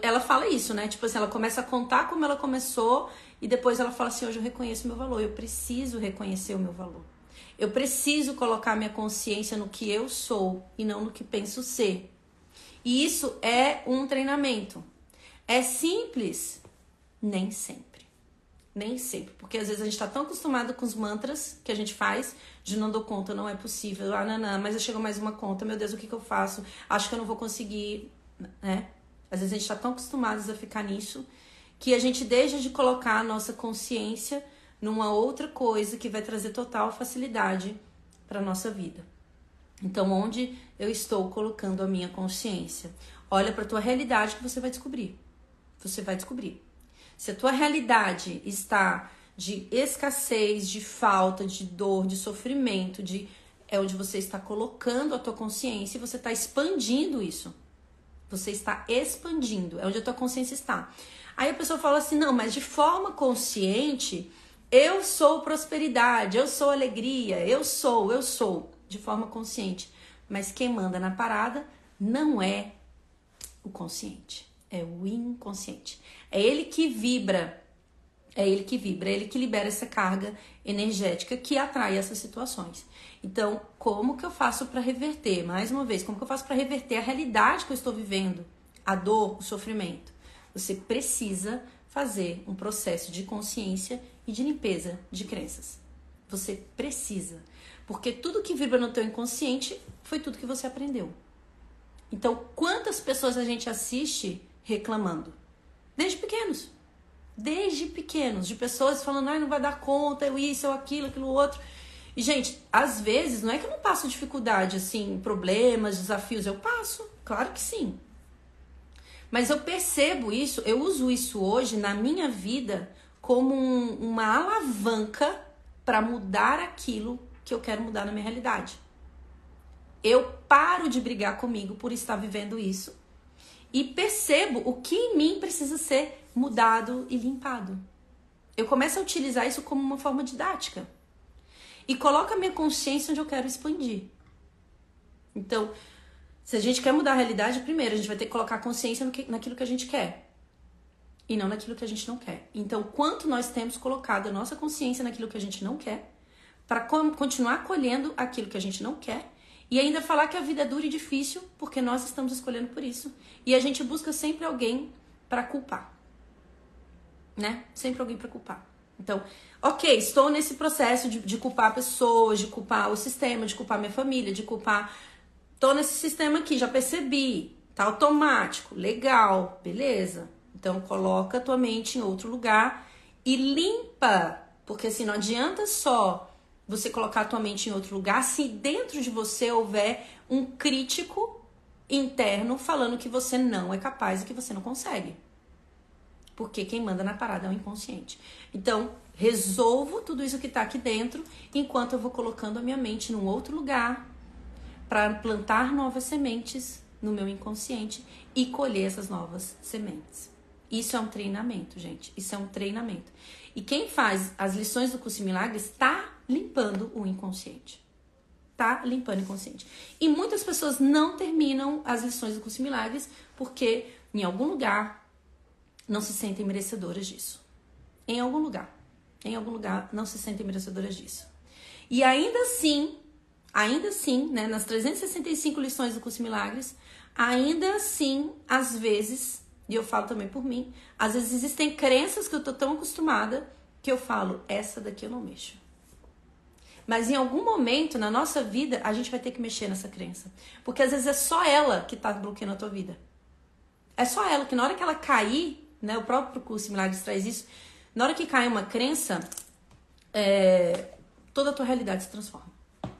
Ela fala isso, né? Tipo assim, ela começa a contar como ela começou e depois ela fala assim, hoje eu reconheço o meu valor. Eu preciso reconhecer o meu valor. Eu preciso colocar minha consciência no que eu sou e não no que penso ser. E isso é um treinamento. É simples? Nem sempre. Nem sempre. Porque às vezes a gente está tão acostumado com os mantras que a gente faz, de não dou conta, não é possível, ah, não, não, mas eu chego mais uma conta, meu Deus, o que, que eu faço? Acho que eu não vou conseguir, né? Às vezes a gente está tão acostumados a ficar nisso que a gente deixa de colocar a nossa consciência numa outra coisa que vai trazer total facilidade para nossa vida. Então, onde eu estou colocando a minha consciência? Olha para a tua realidade que você vai descobrir. Você vai descobrir. Se a tua realidade está de escassez, de falta, de dor, de sofrimento, de é onde você está colocando a tua consciência e você está expandindo isso. Você está expandindo, é onde a tua consciência está. Aí a pessoa fala assim: "Não, mas de forma consciente, eu sou prosperidade, eu sou alegria, eu sou, eu sou" de forma consciente. Mas quem manda na parada não é o consciente, é o inconsciente. É ele que vibra, é ele que vibra, é ele que libera essa carga energética que atrai essas situações. Então, como que eu faço para reverter? Mais uma vez, como que eu faço para reverter a realidade que eu estou vivendo? A dor, o sofrimento. Você precisa fazer um processo de consciência e de limpeza de crenças. Você precisa. Porque tudo que vibra no teu inconsciente foi tudo que você aprendeu. Então, quantas pessoas a gente assiste reclamando? Desde pequenos. Desde pequenos, de pessoas falando, ai, não vai dar conta, eu isso, eu aquilo, aquilo outro. E, gente, às vezes, não é que eu não passo dificuldade, assim, problemas, desafios, eu passo, claro que sim. Mas eu percebo isso, eu uso isso hoje na minha vida como um, uma alavanca para mudar aquilo que eu quero mudar na minha realidade. Eu paro de brigar comigo por estar vivendo isso e percebo o que em mim precisa ser mudado e limpado. Eu começo a utilizar isso como uma forma didática e coloco a minha consciência onde eu quero expandir. Então, se a gente quer mudar a realidade, primeiro a gente vai ter que colocar a consciência que, naquilo que a gente quer e não naquilo que a gente não quer. Então, quanto nós temos colocado a nossa consciência naquilo que a gente não quer, para continuar colhendo aquilo que a gente não quer e ainda falar que a vida é dura e difícil porque nós estamos escolhendo por isso. E a gente busca sempre alguém para culpar. Né? Sempre alguém para culpar. Então, ok, estou nesse processo de, de culpar pessoas, de culpar o sistema, de culpar minha família, de culpar. Tô nesse sistema aqui, já percebi. Tá automático, legal, beleza. Então coloca a tua mente em outro lugar e limpa, porque assim não adianta só você colocar a tua mente em outro lugar se dentro de você houver um crítico interno falando que você não é capaz e que você não consegue. Porque quem manda na parada é o inconsciente. Então, resolvo tudo isso que está aqui dentro enquanto eu vou colocando a minha mente num outro lugar para plantar novas sementes no meu inconsciente e colher essas novas sementes. Isso é um treinamento, gente. Isso é um treinamento. E quem faz as lições do curso Milagres está limpando o inconsciente. Tá limpando o inconsciente. E muitas pessoas não terminam as lições do curso Milagres porque em algum lugar não se sentem merecedoras disso. Em algum lugar. Em algum lugar não se sentem merecedoras disso. E ainda assim, ainda assim, né, nas 365 lições do curso Milagres, ainda assim, às vezes, e eu falo também por mim, às vezes existem crenças que eu tô tão acostumada que eu falo, essa daqui eu não mexo. Mas em algum momento na nossa vida, a gente vai ter que mexer nessa crença. Porque às vezes é só ela que tá bloqueando a tua vida. É só ela que na hora que ela cair, né, o próprio curso Milagres traz isso, na hora que cai uma crença, é, toda a tua realidade se transforma.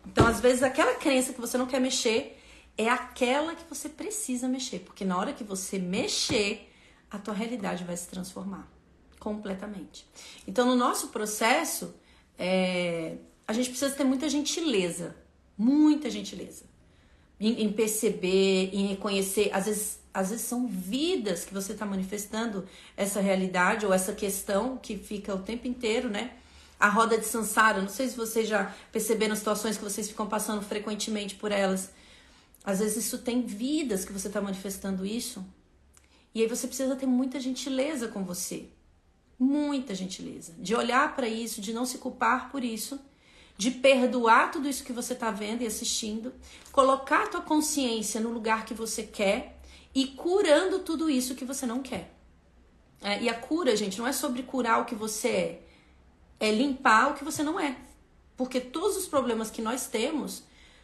Então, às vezes, aquela crença que você não quer mexer é aquela que você precisa mexer. Porque na hora que você mexer, a tua realidade vai se transformar completamente. Então, no nosso processo, é, a gente precisa ter muita gentileza. Muita gentileza. Em, em perceber, em reconhecer. Às vezes, às vezes são vidas que você está manifestando essa realidade ou essa questão que fica o tempo inteiro, né? A roda de Sansara, não sei se vocês já perceberam situações que vocês ficam passando frequentemente por elas. Às vezes isso tem vidas que você está manifestando isso. E aí você precisa ter muita gentileza com você. Muita gentileza. De olhar para isso, de não se culpar por isso, de perdoar tudo isso que você está vendo e assistindo, colocar a tua consciência no lugar que você quer e curando tudo isso que você não quer. É, e a cura, gente, não é sobre curar o que você é, é limpar o que você não é. Porque todos os problemas que nós temos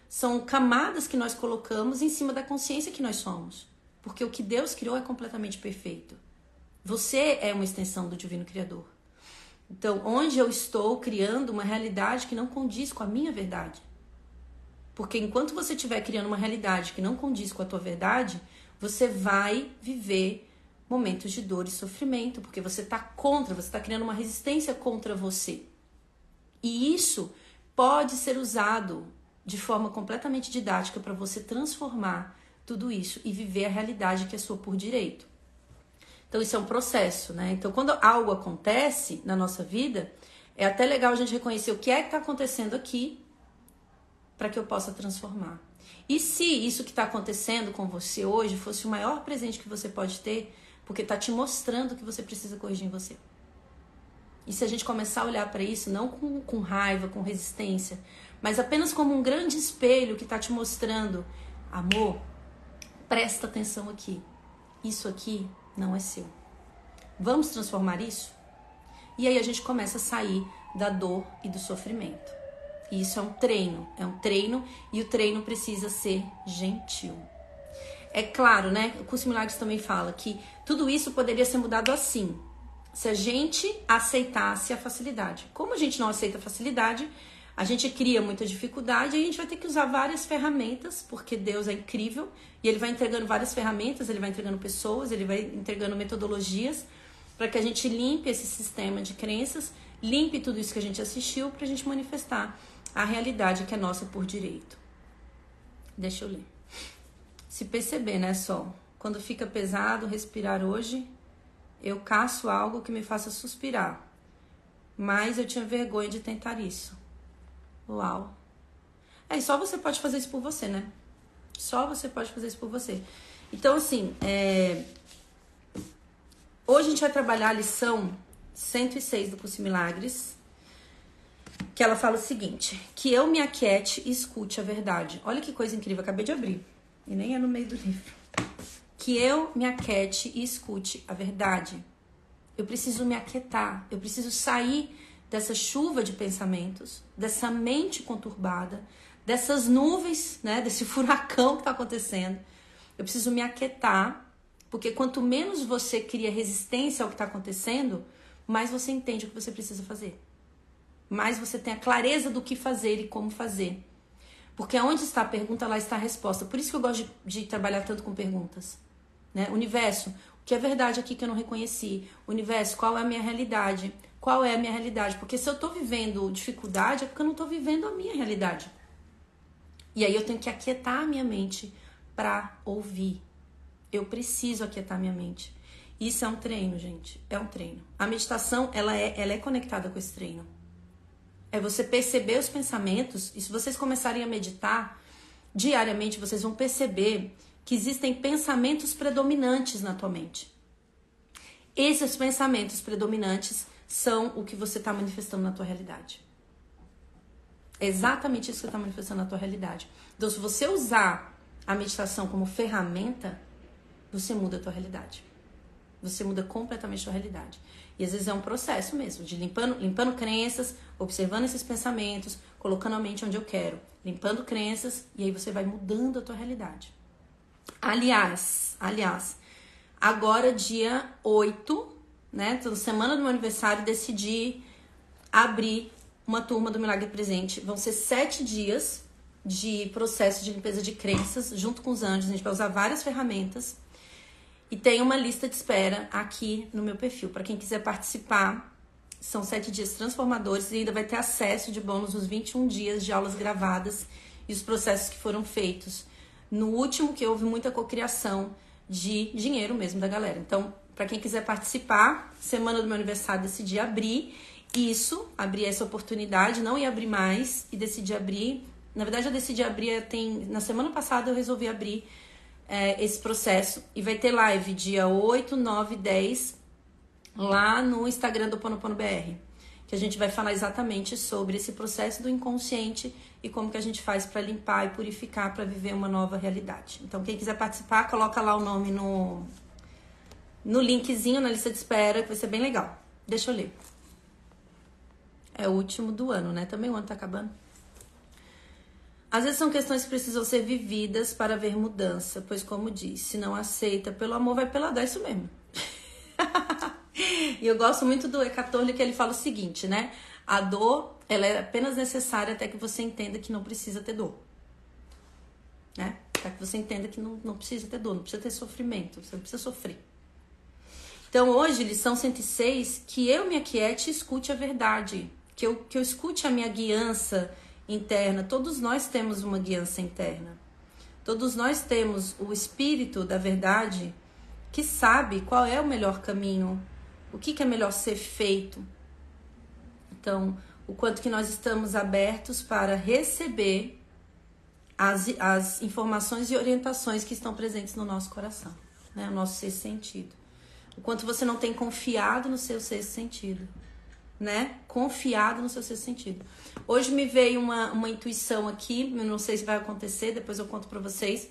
são camadas que nós colocamos em cima da consciência que nós somos. Porque o que Deus criou é completamente perfeito. Você é uma extensão do Divino Criador. Então, onde eu estou criando uma realidade que não condiz com a minha verdade. Porque enquanto você estiver criando uma realidade que não condiz com a tua verdade, você vai viver momentos de dor e sofrimento, porque você está contra, você está criando uma resistência contra você. E isso pode ser usado de forma completamente didática para você transformar tudo isso e viver a realidade que é sua por direito. Então, isso é um processo, né? Então, quando algo acontece na nossa vida, é até legal a gente reconhecer o que é que está acontecendo aqui para que eu possa transformar. E se isso que está acontecendo com você hoje fosse o maior presente que você pode ter, porque está te mostrando que você precisa corrigir em você. E se a gente começar a olhar para isso, não com, com raiva, com resistência, mas apenas como um grande espelho que está te mostrando, amor, presta atenção aqui. Isso aqui não é seu. Vamos transformar isso? E aí a gente começa a sair da dor e do sofrimento. E isso é um treino, é um treino e o treino precisa ser gentil. É claro, né? O curso Milagres também fala que tudo isso poderia ser mudado assim, se a gente aceitasse a facilidade. Como a gente não aceita a facilidade, a gente cria muita dificuldade e a gente vai ter que usar várias ferramentas, porque Deus é incrível e ele vai entregando várias ferramentas, ele vai entregando pessoas, ele vai entregando metodologias para que a gente limpe esse sistema de crenças, limpe tudo isso que a gente assistiu para a gente manifestar a realidade que é nossa por direito. Deixa eu ler. Se perceber, né, Sol? Quando fica pesado respirar hoje, eu caço algo que me faça suspirar. Mas eu tinha vergonha de tentar isso. Uau. É, só você pode fazer isso por você, né? Só você pode fazer isso por você. Então, assim, é... hoje a gente vai trabalhar a lição 106 do Curso Milagres, que ela fala o seguinte: que eu me aquiete e escute a verdade. Olha que coisa incrível, acabei de abrir. E nem é no meio do livro. Que eu me aquiete e escute a verdade. Eu preciso me aquietar, eu preciso sair dessa chuva de pensamentos, dessa mente conturbada, dessas nuvens, né, desse furacão que está acontecendo. Eu preciso me aquietar Porque quanto menos você cria resistência ao que está acontecendo, mais você entende o que você precisa fazer. Mais você tem a clareza do que fazer e como fazer. Porque onde está a pergunta, lá está a resposta. Por isso que eu gosto de, de trabalhar tanto com perguntas. Né? Universo, o que é verdade aqui que eu não reconheci? Universo, qual é a minha realidade? Qual é a minha realidade? Porque se eu estou vivendo dificuldade, é porque eu não estou vivendo a minha realidade. E aí eu tenho que aquietar a minha mente para ouvir. Eu preciso aquietar minha mente. Isso é um treino, gente. É um treino. A meditação, ela é, ela é conectada com esse treino. É você perceber os pensamentos. E se vocês começarem a meditar diariamente, vocês vão perceber que existem pensamentos predominantes na tua mente. Esses pensamentos predominantes são o que você está manifestando na tua realidade. É exatamente isso que você está manifestando na tua realidade. Então, se você usar a meditação como ferramenta, você muda a tua realidade. Você muda completamente a tua realidade. E às vezes é um processo mesmo, de limpando, limpando crenças, observando esses pensamentos, colocando a mente onde eu quero, limpando crenças, e aí você vai mudando a tua realidade. Aliás, aliás, agora dia 8, né? Então, semana do meu aniversário, decidi abrir uma turma do Milagre Presente. Vão ser sete dias de processo de limpeza de crenças, junto com os anjos. A gente vai usar várias ferramentas. E tem uma lista de espera aqui no meu perfil. Para quem quiser participar, são sete dias transformadores e ainda vai ter acesso de bônus os 21 dias de aulas gravadas e os processos que foram feitos. No último, que houve muita cocriação de dinheiro mesmo da galera. Então, para quem quiser participar, semana do meu aniversário decidi abrir isso, abrir essa oportunidade, não ia abrir mais e decidi abrir. Na verdade, eu decidi abrir tem na semana passada eu resolvi abrir é, esse processo e vai ter live dia 8, 9, 10 lá no Instagram do Ponopono BR, que a gente vai falar exatamente sobre esse processo do inconsciente e como que a gente faz para limpar e purificar para viver uma nova realidade. Então, quem quiser participar, coloca lá o nome no no linkzinho na lista de espera, que vai ser bem legal. Deixa eu ler. É o último do ano, né? Também o ano tá acabando. Às vezes são questões que precisam ser vividas para ver mudança, pois como diz, se não aceita pelo amor, vai pela dor, é isso mesmo. e eu gosto muito do Ecatole que ele fala o seguinte, né? A dor, ela é apenas necessária até que você entenda que não precisa ter dor. Né? Até que você entenda que não, não precisa ter dor, não precisa ter sofrimento, você não precisa sofrer. Então hoje, lição 106, que eu me aquiete e escute a verdade que eu, que eu escute a minha guiança interna. Todos nós temos uma guiança interna. Todos nós temos o espírito da verdade que sabe qual é o melhor caminho, o que, que é melhor ser feito. Então, o quanto que nós estamos abertos para receber as, as informações e orientações que estão presentes no nosso coração, né? o nosso sexto sentido. O quanto você não tem confiado no seu sexto sentido né? Confiado no seu sexto sentido. Hoje me veio uma, uma intuição aqui, eu não sei se vai acontecer, depois eu conto pra vocês.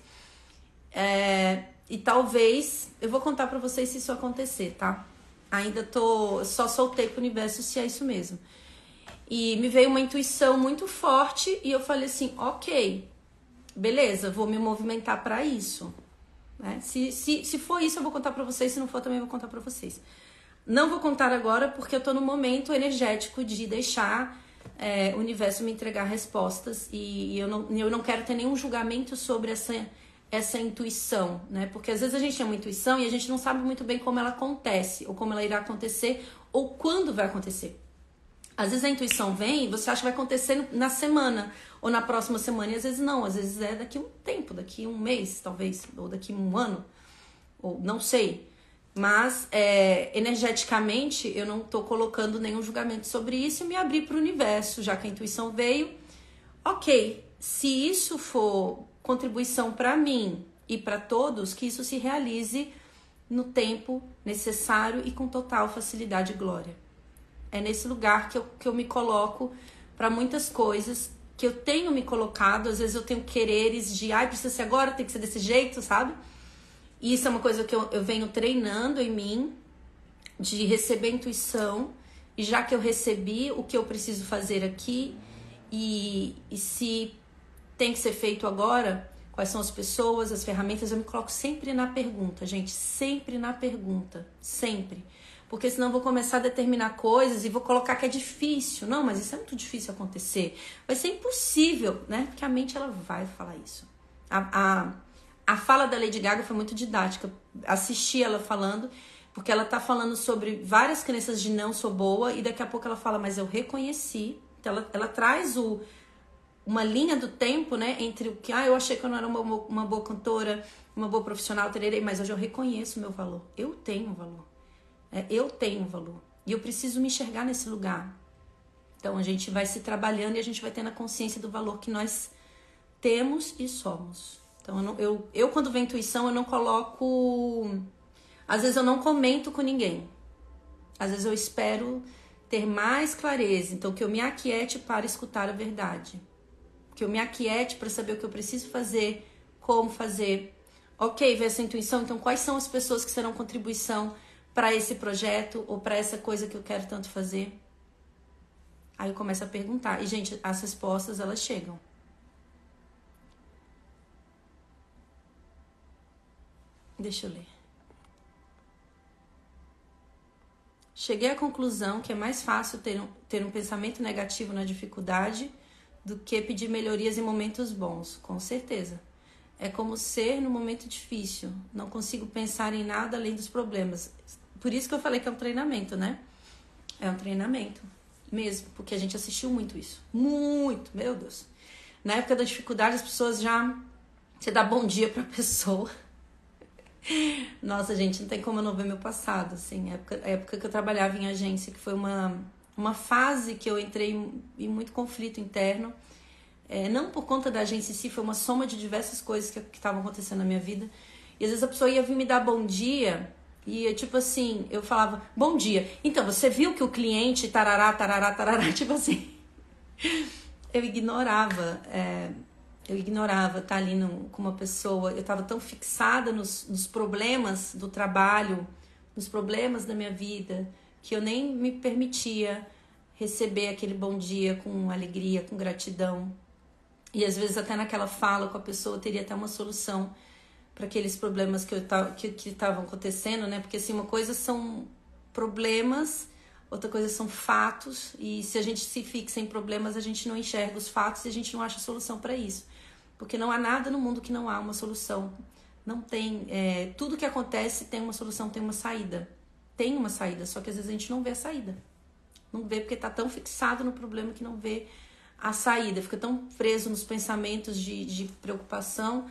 É, e talvez, eu vou contar pra vocês se isso acontecer, tá? Ainda tô, só soltei pro universo se é isso mesmo. E me veio uma intuição muito forte e eu falei assim, ok, beleza, vou me movimentar para isso. Né? Se, se, se for isso, eu vou contar para vocês, se não for, também vou contar para vocês. Não vou contar agora porque eu tô no momento energético de deixar é, o universo me entregar respostas e, eu, não, eu não quero ter nenhum julgamento sobre essa, essa intuição, né? Porque às vezes a gente tem uma intuição e a gente não sabe muito bem como ela acontece, ou como ela irá acontecer, ou quando vai acontecer. Às vezes a intuição vem e você acha que vai acontecer na semana, ou na próxima semana, e às vezes não, às vezes é daqui um tempo, daqui um mês, talvez, ou daqui um ano, ou não sei. Mas é, energeticamente eu não estou colocando nenhum julgamento sobre isso e me abri para o universo, já que a intuição veio. Ok, se isso for contribuição para mim e para todos, que isso se realize no tempo necessário e com total facilidade e glória. É nesse lugar que eu, que eu me coloco para muitas coisas que eu tenho me colocado. Às vezes eu tenho quereres de, ai, precisa ser agora, tem que ser desse jeito, sabe? Isso é uma coisa que eu, eu venho treinando em mim, de receber intuição, e já que eu recebi o que eu preciso fazer aqui, e, e se tem que ser feito agora, quais são as pessoas, as ferramentas, eu me coloco sempre na pergunta, gente, sempre na pergunta, sempre. Porque senão eu vou começar a determinar coisas e vou colocar que é difícil. Não, mas isso é muito difícil acontecer. Vai ser impossível, né? Porque a mente ela vai falar isso. A, a, a fala da Lady Gaga foi muito didática. Assisti ela falando, porque ela tá falando sobre várias crenças de não sou boa, e daqui a pouco ela fala, mas eu reconheci. Então ela, ela traz o uma linha do tempo, né, entre o que, ah, eu achei que eu não era uma, uma boa cantora, uma boa profissional, tererei, mas hoje eu reconheço o meu valor. Eu tenho valor. É, eu tenho valor. E eu preciso me enxergar nesse lugar. Então a gente vai se trabalhando e a gente vai tendo a consciência do valor que nós temos e somos. Então eu, não, eu, eu quando vem intuição, eu não coloco. Às vezes eu não comento com ninguém. Às vezes eu espero ter mais clareza. Então que eu me aquiete para escutar a verdade que eu me aquiete para saber o que eu preciso fazer, como fazer. Ok, ver essa intuição, então quais são as pessoas que serão contribuição para esse projeto ou para essa coisa que eu quero tanto fazer? Aí eu começo a perguntar. E, gente, as respostas elas chegam. Deixa eu ler. Cheguei à conclusão que é mais fácil ter um, ter um pensamento negativo na dificuldade do que pedir melhorias em momentos bons, com certeza. É como ser no momento difícil. Não consigo pensar em nada além dos problemas. Por isso que eu falei que é um treinamento, né? É um treinamento mesmo, porque a gente assistiu muito isso. Muito, meu Deus. Na época da dificuldade, as pessoas já. Você dá bom dia pra pessoa. Nossa, gente, não tem como eu não ver meu passado, assim. A época, a época que eu trabalhava em agência, que foi uma uma fase que eu entrei em muito conflito interno. É, não por conta da agência em si, foi uma soma de diversas coisas que estavam acontecendo na minha vida. E às vezes a pessoa ia vir me dar bom dia, e tipo assim, eu falava, bom dia. Então, você viu que o cliente tarará, tarará, tarará, tipo assim. eu ignorava, é, eu ignorava estar ali no, com uma pessoa, eu estava tão fixada nos, nos problemas do trabalho, nos problemas da minha vida, que eu nem me permitia receber aquele bom dia com alegria, com gratidão. E às vezes até naquela fala com a pessoa teria até uma solução para aqueles problemas que estavam que, que acontecendo, né? Porque assim, uma coisa são problemas, outra coisa são fatos, e se a gente se fixa em problemas, a gente não enxerga os fatos e a gente não acha solução para isso. Porque não há nada no mundo que não há uma solução. Não tem. É, tudo que acontece tem uma solução, tem uma saída tem uma saída, só que às vezes a gente não vê a saída. Não vê porque tá tão fixado no problema que não vê a saída, fica tão preso nos pensamentos de, de preocupação,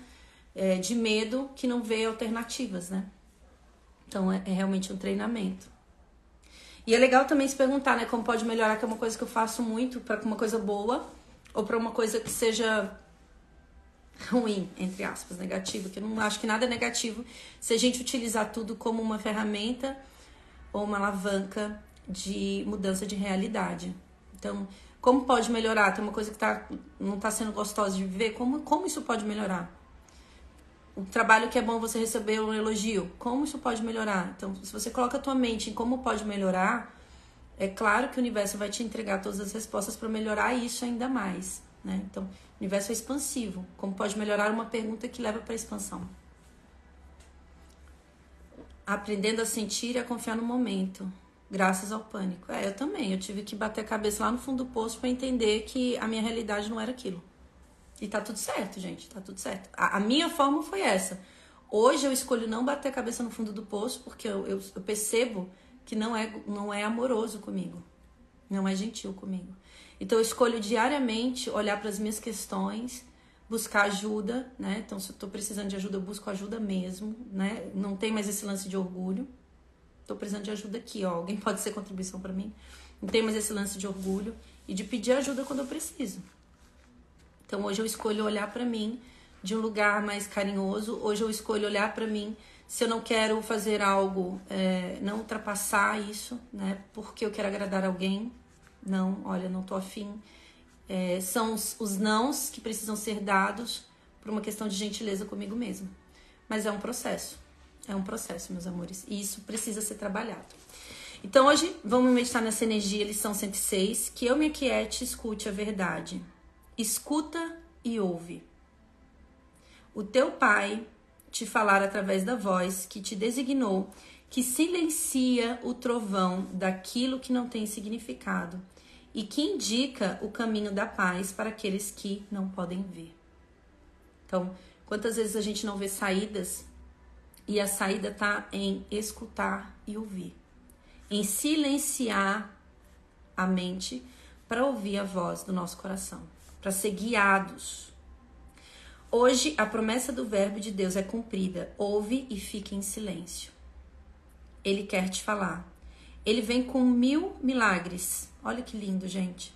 é, de medo, que não vê alternativas, né? Então é, é, realmente um treinamento. E é legal também se perguntar, né, como pode melhorar, que é uma coisa que eu faço muito para uma coisa boa ou para uma coisa que seja ruim, entre aspas, negativo, que eu não acho que nada é negativo se a gente utilizar tudo como uma ferramenta ou uma alavanca de mudança de realidade. Então, como pode melhorar? Tem uma coisa que tá, não está sendo gostosa de viver, como, como isso pode melhorar? O trabalho que é bom você receber um elogio, como isso pode melhorar? Então, se você coloca a tua mente em como pode melhorar, é claro que o universo vai te entregar todas as respostas para melhorar isso ainda mais. Né? Então, o universo é expansivo. Como pode melhorar uma pergunta que leva para a expansão? aprendendo a sentir e a confiar no momento, graças ao pânico. É, eu também. Eu tive que bater a cabeça lá no fundo do poço para entender que a minha realidade não era aquilo. E tá tudo certo, gente. Tá tudo certo. A, a, minha forma foi essa. Hoje eu escolho não bater a cabeça no fundo do poço porque eu, eu, eu percebo que não é, não é amoroso comigo. Não é gentil comigo. Então eu escolho diariamente olhar para as minhas questões buscar ajuda, né? Então, se eu tô precisando de ajuda, eu busco ajuda mesmo, né? Não tem mais esse lance de orgulho. Tô precisando de ajuda aqui, ó. Alguém pode ser contribuição para mim. Não tem mais esse lance de orgulho e de pedir ajuda quando eu preciso. Então, hoje eu escolho olhar para mim de um lugar mais carinhoso. Hoje eu escolho olhar para mim se eu não quero fazer algo, é, não ultrapassar isso, né? Porque eu quero agradar alguém. Não, olha, não tô afim é, são os, os nãos que precisam ser dados por uma questão de gentileza comigo mesmo. Mas é um processo. É um processo, meus amores. E isso precisa ser trabalhado. Então hoje vamos meditar nessa energia, lição 106, que eu me aquiete, escute a verdade. Escuta e ouve. o teu pai te falar através da voz que te designou, que silencia o trovão daquilo que não tem significado e que indica o caminho da paz para aqueles que não podem ver. Então, quantas vezes a gente não vê saídas e a saída está em escutar e ouvir, em silenciar a mente para ouvir a voz do nosso coração, para ser guiados. Hoje a promessa do verbo de Deus é cumprida. Ouve e fique em silêncio. Ele quer te falar. Ele vem com mil milagres. Olha que lindo, gente.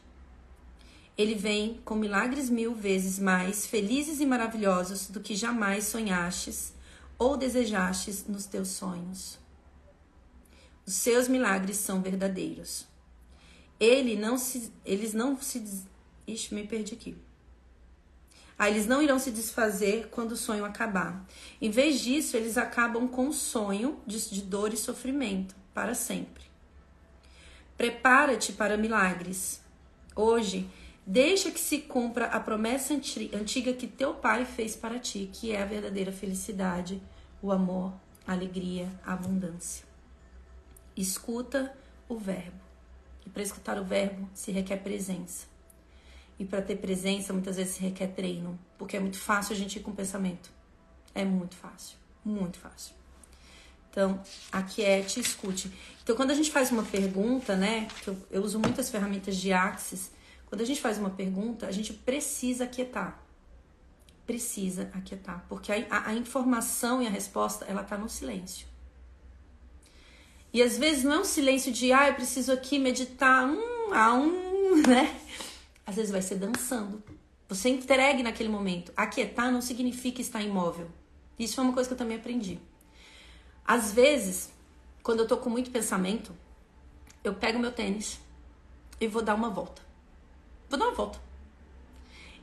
Ele vem com milagres mil vezes mais felizes e maravilhosos do que jamais sonhastes ou desejastes nos teus sonhos. Os seus milagres são verdadeiros. Ele não se, eles não se. Ixi, me perdi aqui. Ah, eles não irão se desfazer quando o sonho acabar. Em vez disso, eles acabam com o sonho de, de dor e sofrimento para sempre. Prepara-te para milagres. Hoje, deixa que se cumpra a promessa antiga que teu pai fez para ti, que é a verdadeira felicidade, o amor, a alegria, a abundância. Escuta o verbo. E para escutar o verbo se requer presença. E para ter presença, muitas vezes requer treino, porque é muito fácil a gente ir com pensamento. É muito fácil, muito fácil. Então, aquiete e escute. Então, quando a gente faz uma pergunta, né, que eu, eu uso muitas ferramentas de Axis, quando a gente faz uma pergunta, a gente precisa aquietar. Precisa aquietar, porque a, a, a informação e a resposta, ela tá no silêncio. E às vezes não é um silêncio de, ah, eu preciso aqui meditar, um a um, né? Às vezes vai ser dançando. Você entregue naquele momento. Aquietar não significa estar imóvel. Isso foi uma coisa que eu também aprendi. Às vezes, quando eu tô com muito pensamento, eu pego meu tênis e vou dar uma volta. Vou dar uma volta.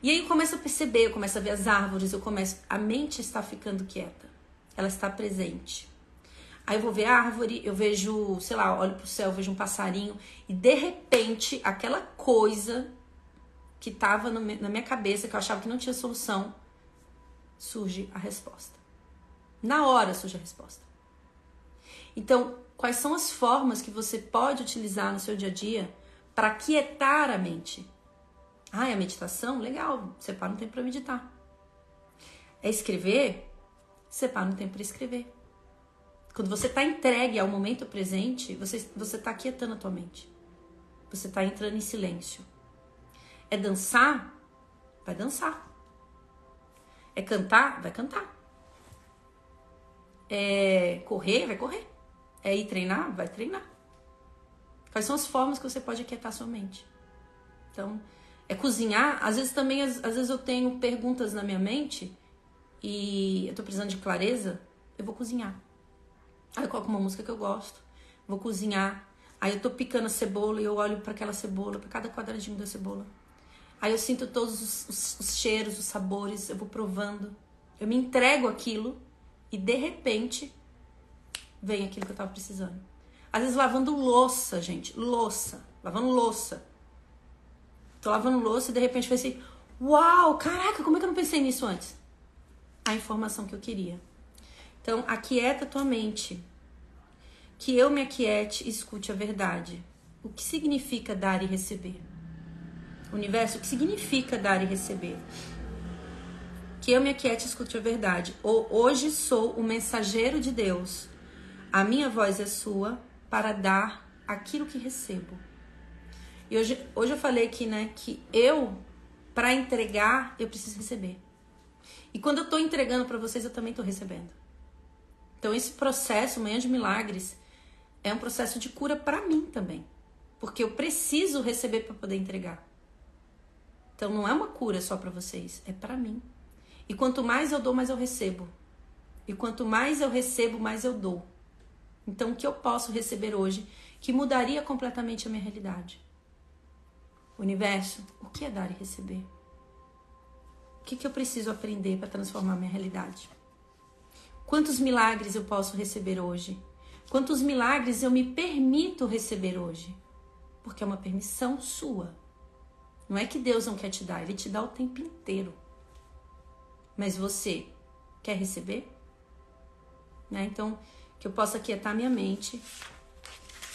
E aí eu começo a perceber, eu começo a ver as árvores, eu começo. A mente está ficando quieta. Ela está presente. Aí eu vou ver a árvore, eu vejo, sei lá, olho pro céu, vejo um passarinho e de repente aquela coisa que estava na minha cabeça, que eu achava que não tinha solução, surge a resposta. Na hora surge a resposta. Então, quais são as formas que você pode utilizar no seu dia a dia para quietar a mente? Ah, é a meditação? Legal, separa um tempo para meditar. É escrever? Separa um tempo para escrever. Quando você está entregue ao momento presente, você está quietando a tua mente. Você está entrando em silêncio. É dançar? Vai dançar. É cantar? Vai cantar. É correr? Vai correr. É ir treinar? Vai treinar. Quais são as formas que você pode aquietar sua mente? Então, é cozinhar. Às vezes também, às, às vezes eu tenho perguntas na minha mente e eu tô precisando de clareza, eu vou cozinhar. Aí eu coloco uma música que eu gosto, vou cozinhar. Aí eu tô picando a cebola e eu olho para aquela cebola, para cada quadradinho da cebola. Aí eu sinto todos os, os, os cheiros, os sabores, eu vou provando. Eu me entrego aquilo e de repente vem aquilo que eu tava precisando. Às vezes lavando louça, gente, louça, lavando louça. Tô lavando louça e de repente pensei, uau, caraca, como é que eu não pensei nisso antes? A informação que eu queria. Então, aquieta tua mente. Que eu me aquiete e escute a verdade. O que significa dar e receber? Universo, o que significa dar e receber? Que eu me aquiete e escute a verdade. Ou hoje sou o mensageiro de Deus. A minha voz é sua para dar aquilo que recebo. E hoje, hoje eu falei aqui, né, que eu, para entregar, eu preciso receber. E quando eu tô entregando para vocês, eu também tô recebendo. Então esse processo, Manhã de Milagres, é um processo de cura para mim também. Porque eu preciso receber para poder entregar. Então não é uma cura só para vocês, é para mim. E quanto mais eu dou, mais eu recebo. E quanto mais eu recebo, mais eu dou. Então o que eu posso receber hoje que mudaria completamente a minha realidade? Universo, o que é dar e receber? O que, que eu preciso aprender para transformar minha realidade? Quantos milagres eu posso receber hoje? Quantos milagres eu me permito receber hoje? Porque é uma permissão sua. Não é que Deus não quer te dar, ele te dá o tempo inteiro. Mas você Quer receber? Né? Então, que eu possa quietar minha mente,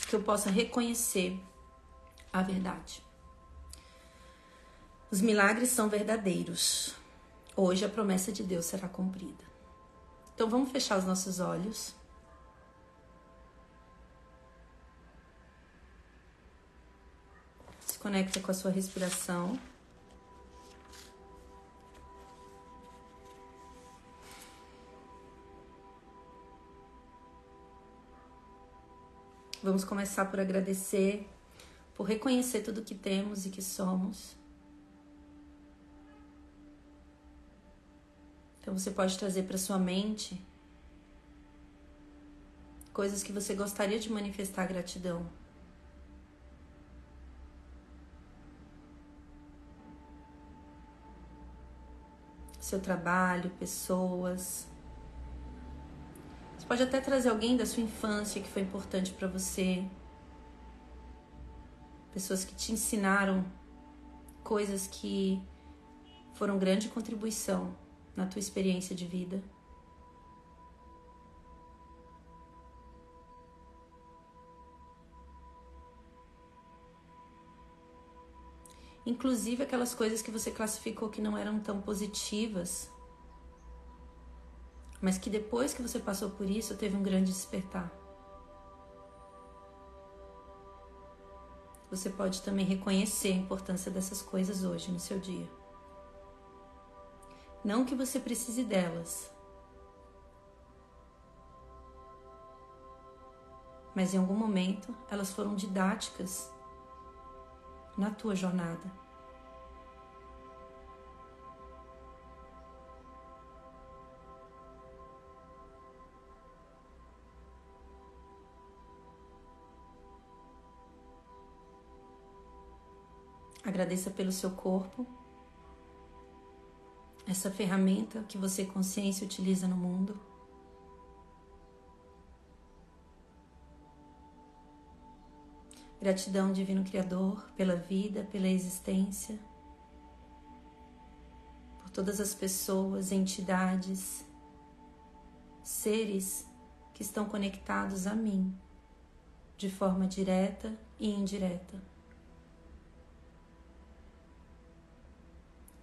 que eu possa reconhecer a verdade. Os milagres são verdadeiros. Hoje a promessa de Deus será cumprida. Então vamos fechar os nossos olhos. Se conecta com a sua respiração. Vamos começar por agradecer, por reconhecer tudo que temos e que somos. Então você pode trazer para sua mente coisas que você gostaria de manifestar gratidão. Seu trabalho, pessoas, você pode até trazer alguém da sua infância que foi importante para você. Pessoas que te ensinaram coisas que foram grande contribuição na tua experiência de vida. Inclusive aquelas coisas que você classificou que não eram tão positivas mas que depois que você passou por isso teve um grande despertar. Você pode também reconhecer a importância dessas coisas hoje no seu dia. Não que você precise delas, mas em algum momento elas foram didáticas na tua jornada. Agradeça pelo seu corpo, essa ferramenta que você, consciência, utiliza no mundo. Gratidão, Divino Criador, pela vida, pela existência, por todas as pessoas, entidades, seres que estão conectados a mim de forma direta e indireta.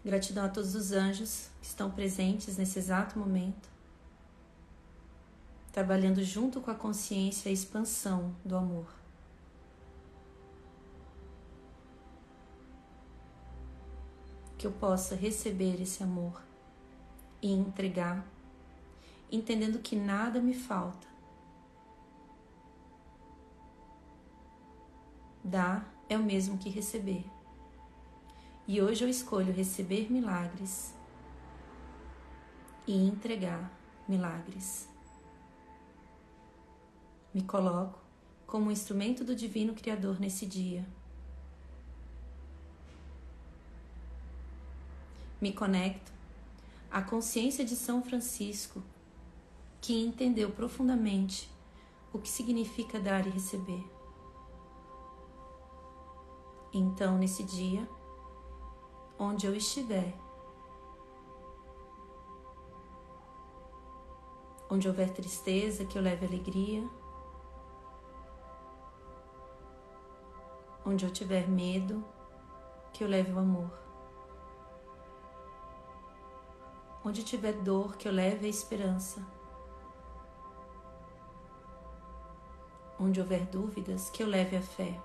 Gratidão a todos os anjos que estão presentes nesse exato momento, trabalhando junto com a consciência a expansão do amor. Que eu possa receber esse amor e entregar, entendendo que nada me falta. Dar é o mesmo que receber. E hoje eu escolho receber milagres e entregar milagres. Me coloco como um instrumento do Divino Criador nesse dia. Me conecto à consciência de São Francisco, que entendeu profundamente o que significa dar e receber. Então, nesse dia, onde eu estiver. Onde houver tristeza, que eu leve alegria. Onde eu tiver medo, que eu leve o amor. Onde tiver dor, que eu leve a esperança. Onde houver dúvidas, que eu leve a fé.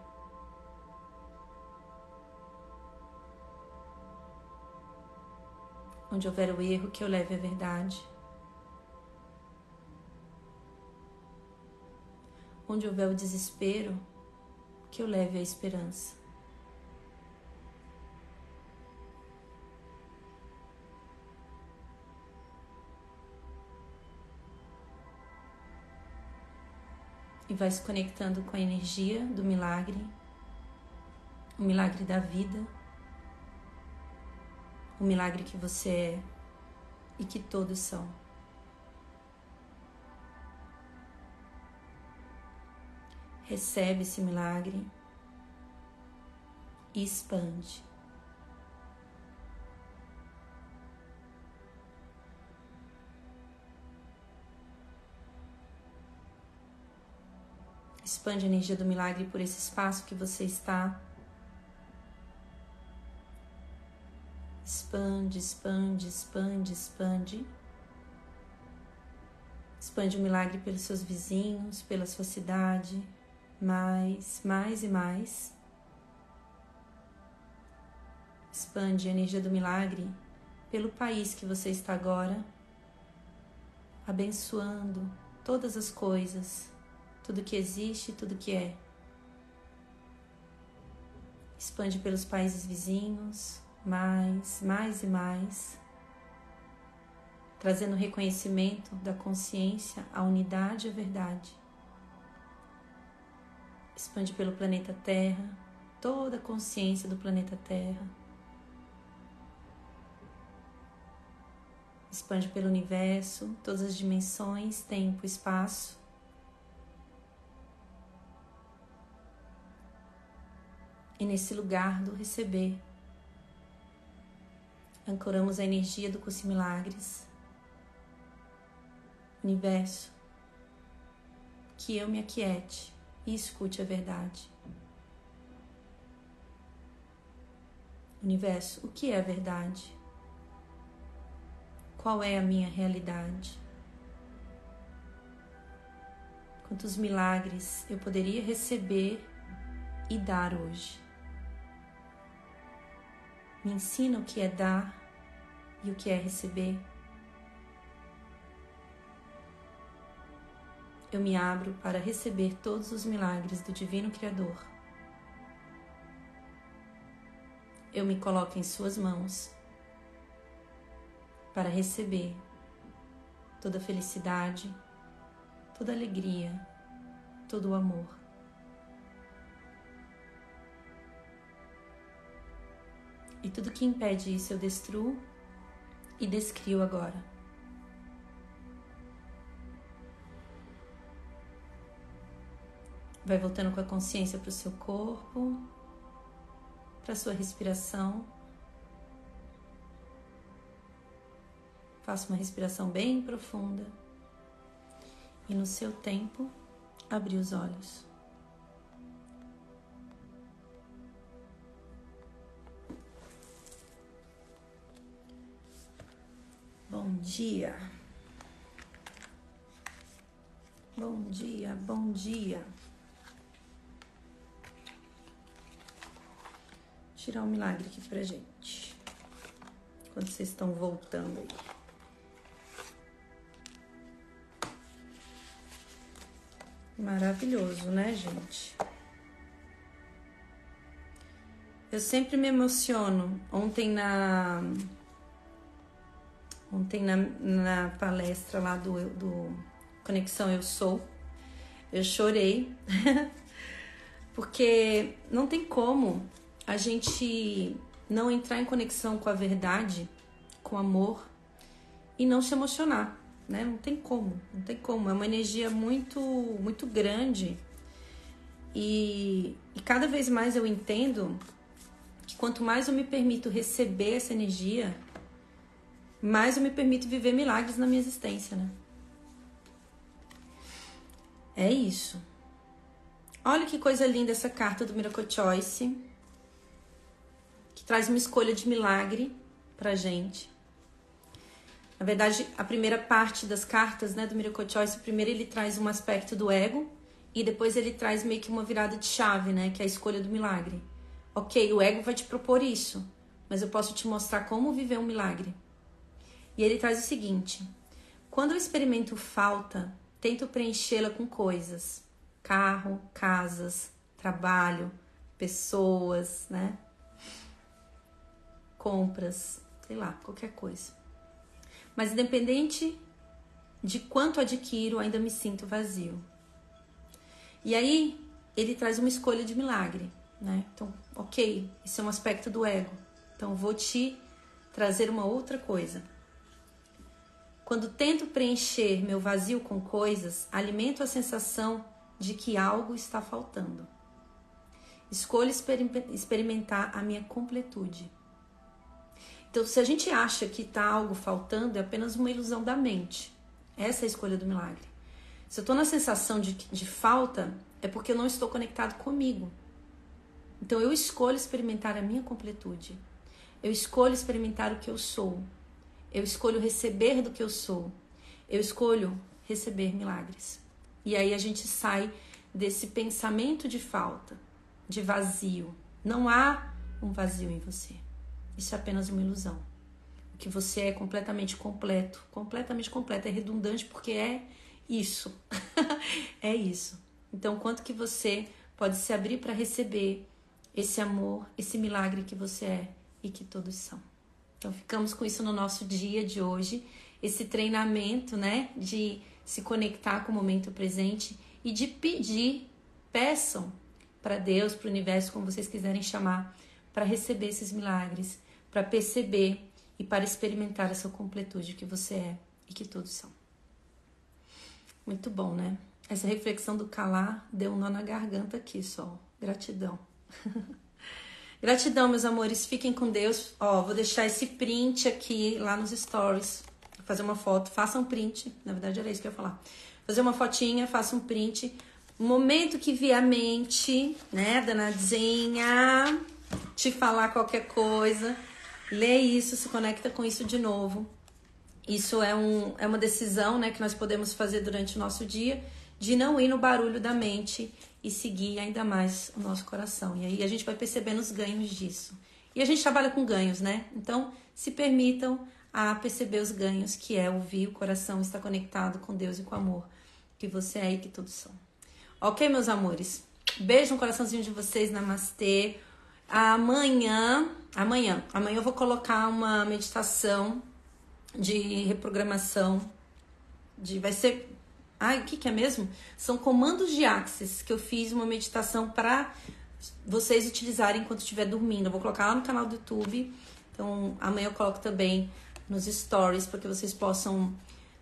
Onde houver o erro, que eu leve a verdade. Onde houver o desespero, que eu leve a esperança. E vai se conectando com a energia do milagre, o milagre da vida o milagre que você é e que todos são. Recebe esse milagre e expande. Expande a energia do milagre por esse espaço que você está. Expande, expande, expande, expande. Expande o milagre pelos seus vizinhos, pela sua cidade, mais, mais e mais. Expande a energia do milagre pelo país que você está agora, abençoando todas as coisas, tudo que existe, tudo que é. Expande pelos países vizinhos, mais, mais e mais, trazendo reconhecimento da consciência, a unidade e a verdade. Expande pelo planeta Terra, toda a consciência do planeta Terra. Expande pelo universo, todas as dimensões, tempo, espaço. E nesse lugar do receber, ancoramos a energia do curso Milagres. Universo, que eu me aquiete e escute a verdade. Universo, o que é a verdade? Qual é a minha realidade? Quantos milagres eu poderia receber e dar hoje? Me ensina o que é dar e o que é receber. Eu me abro para receber todos os milagres do Divino Criador. Eu me coloco em Suas mãos para receber toda felicidade, toda alegria, todo o amor. E tudo que impede isso eu destruo e descrio agora. Vai voltando com a consciência para o seu corpo, para a sua respiração. Faça uma respiração bem profunda e no seu tempo abrir os olhos. Bom dia. Bom dia, bom dia. Tirar um milagre aqui pra gente. Quando vocês estão voltando aí. Maravilhoso, né, gente? Eu sempre me emociono. Ontem na ontem na, na palestra lá do, do Conexão Eu Sou, eu chorei porque não tem como a gente não entrar em conexão com a verdade, com amor e não se emocionar né? Não tem como, não tem como. É uma energia muito, muito grande. E, e cada vez mais eu entendo que quanto mais eu me permito receber essa energia, mais eu me permito viver milagres na minha existência, né? É isso. Olha que coisa linda essa carta do Miracle Choice, que traz uma escolha de milagre pra gente. Na verdade, a primeira parte das cartas né, do Miracle Choice, primeiro ele traz um aspecto do ego e depois ele traz meio que uma virada de chave, né, que é a escolha do milagre. Ok, o ego vai te propor isso, mas eu posso te mostrar como viver um milagre. E ele traz o seguinte: quando eu experimento falta, tento preenchê-la com coisas, carro, casas, trabalho, pessoas, né? Compras, sei lá, qualquer coisa. Mas independente de quanto adquiro, ainda me sinto vazio. E aí ele traz uma escolha de milagre, né? Então, ok, isso é um aspecto do ego. Então vou te trazer uma outra coisa. Quando tento preencher meu vazio com coisas, alimento a sensação de que algo está faltando. Escolho experimentar a minha completude. Então, se a gente acha que está algo faltando, é apenas uma ilusão da mente. Essa é a escolha do milagre. Se eu estou na sensação de, de falta, é porque eu não estou conectado comigo. Então eu escolho experimentar a minha completude. Eu escolho experimentar o que eu sou. Eu escolho receber do que eu sou. Eu escolho receber milagres. E aí a gente sai desse pensamento de falta, de vazio. Não há um vazio em você. Isso é apenas uma ilusão. O que você é completamente completo, completamente completo, é redundante porque é isso. é isso. Então, quanto que você pode se abrir para receber esse amor, esse milagre que você é e que todos são. Então, ficamos com isso no nosso dia de hoje, esse treinamento, né, de se conectar com o momento presente e de pedir, peçam para Deus, para o universo, como vocês quiserem chamar, para receber esses milagres, para perceber e para experimentar essa completude que você é e que todos são. Muito bom, né? Essa reflexão do calar deu um nó na garganta aqui, Sol. Gratidão. Gratidão, meus amores. Fiquem com Deus. Ó, vou deixar esse print aqui lá nos stories. Vou fazer uma foto. Faça um print. Na verdade, era isso que eu ia falar. Fazer uma fotinha, faça um print. momento que vier a mente, né, danadinha, te falar qualquer coisa, lê isso, se conecta com isso de novo. Isso é, um, é uma decisão, né, que nós podemos fazer durante o nosso dia de não ir no barulho da mente e seguir ainda mais o nosso coração. E aí a gente vai percebendo os ganhos disso. E a gente trabalha com ganhos, né? Então, se permitam a perceber os ganhos, que é ouvir o coração estar conectado com Deus e com o amor que você é e que todos são. Ok, meus amores? Beijo no coraçãozinho de vocês, namastê. Amanhã, amanhã, amanhã eu vou colocar uma meditação de reprogramação de vai ser Ai, o que, que é mesmo? São comandos de Axis que eu fiz uma meditação para vocês utilizarem enquanto estiver dormindo. Eu vou colocar lá no canal do YouTube. Então, amanhã eu coloco também nos stories para que vocês possam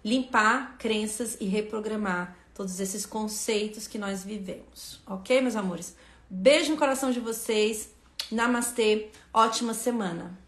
limpar crenças e reprogramar todos esses conceitos que nós vivemos. Ok, meus amores? Beijo no coração de vocês. Namastê. Ótima semana.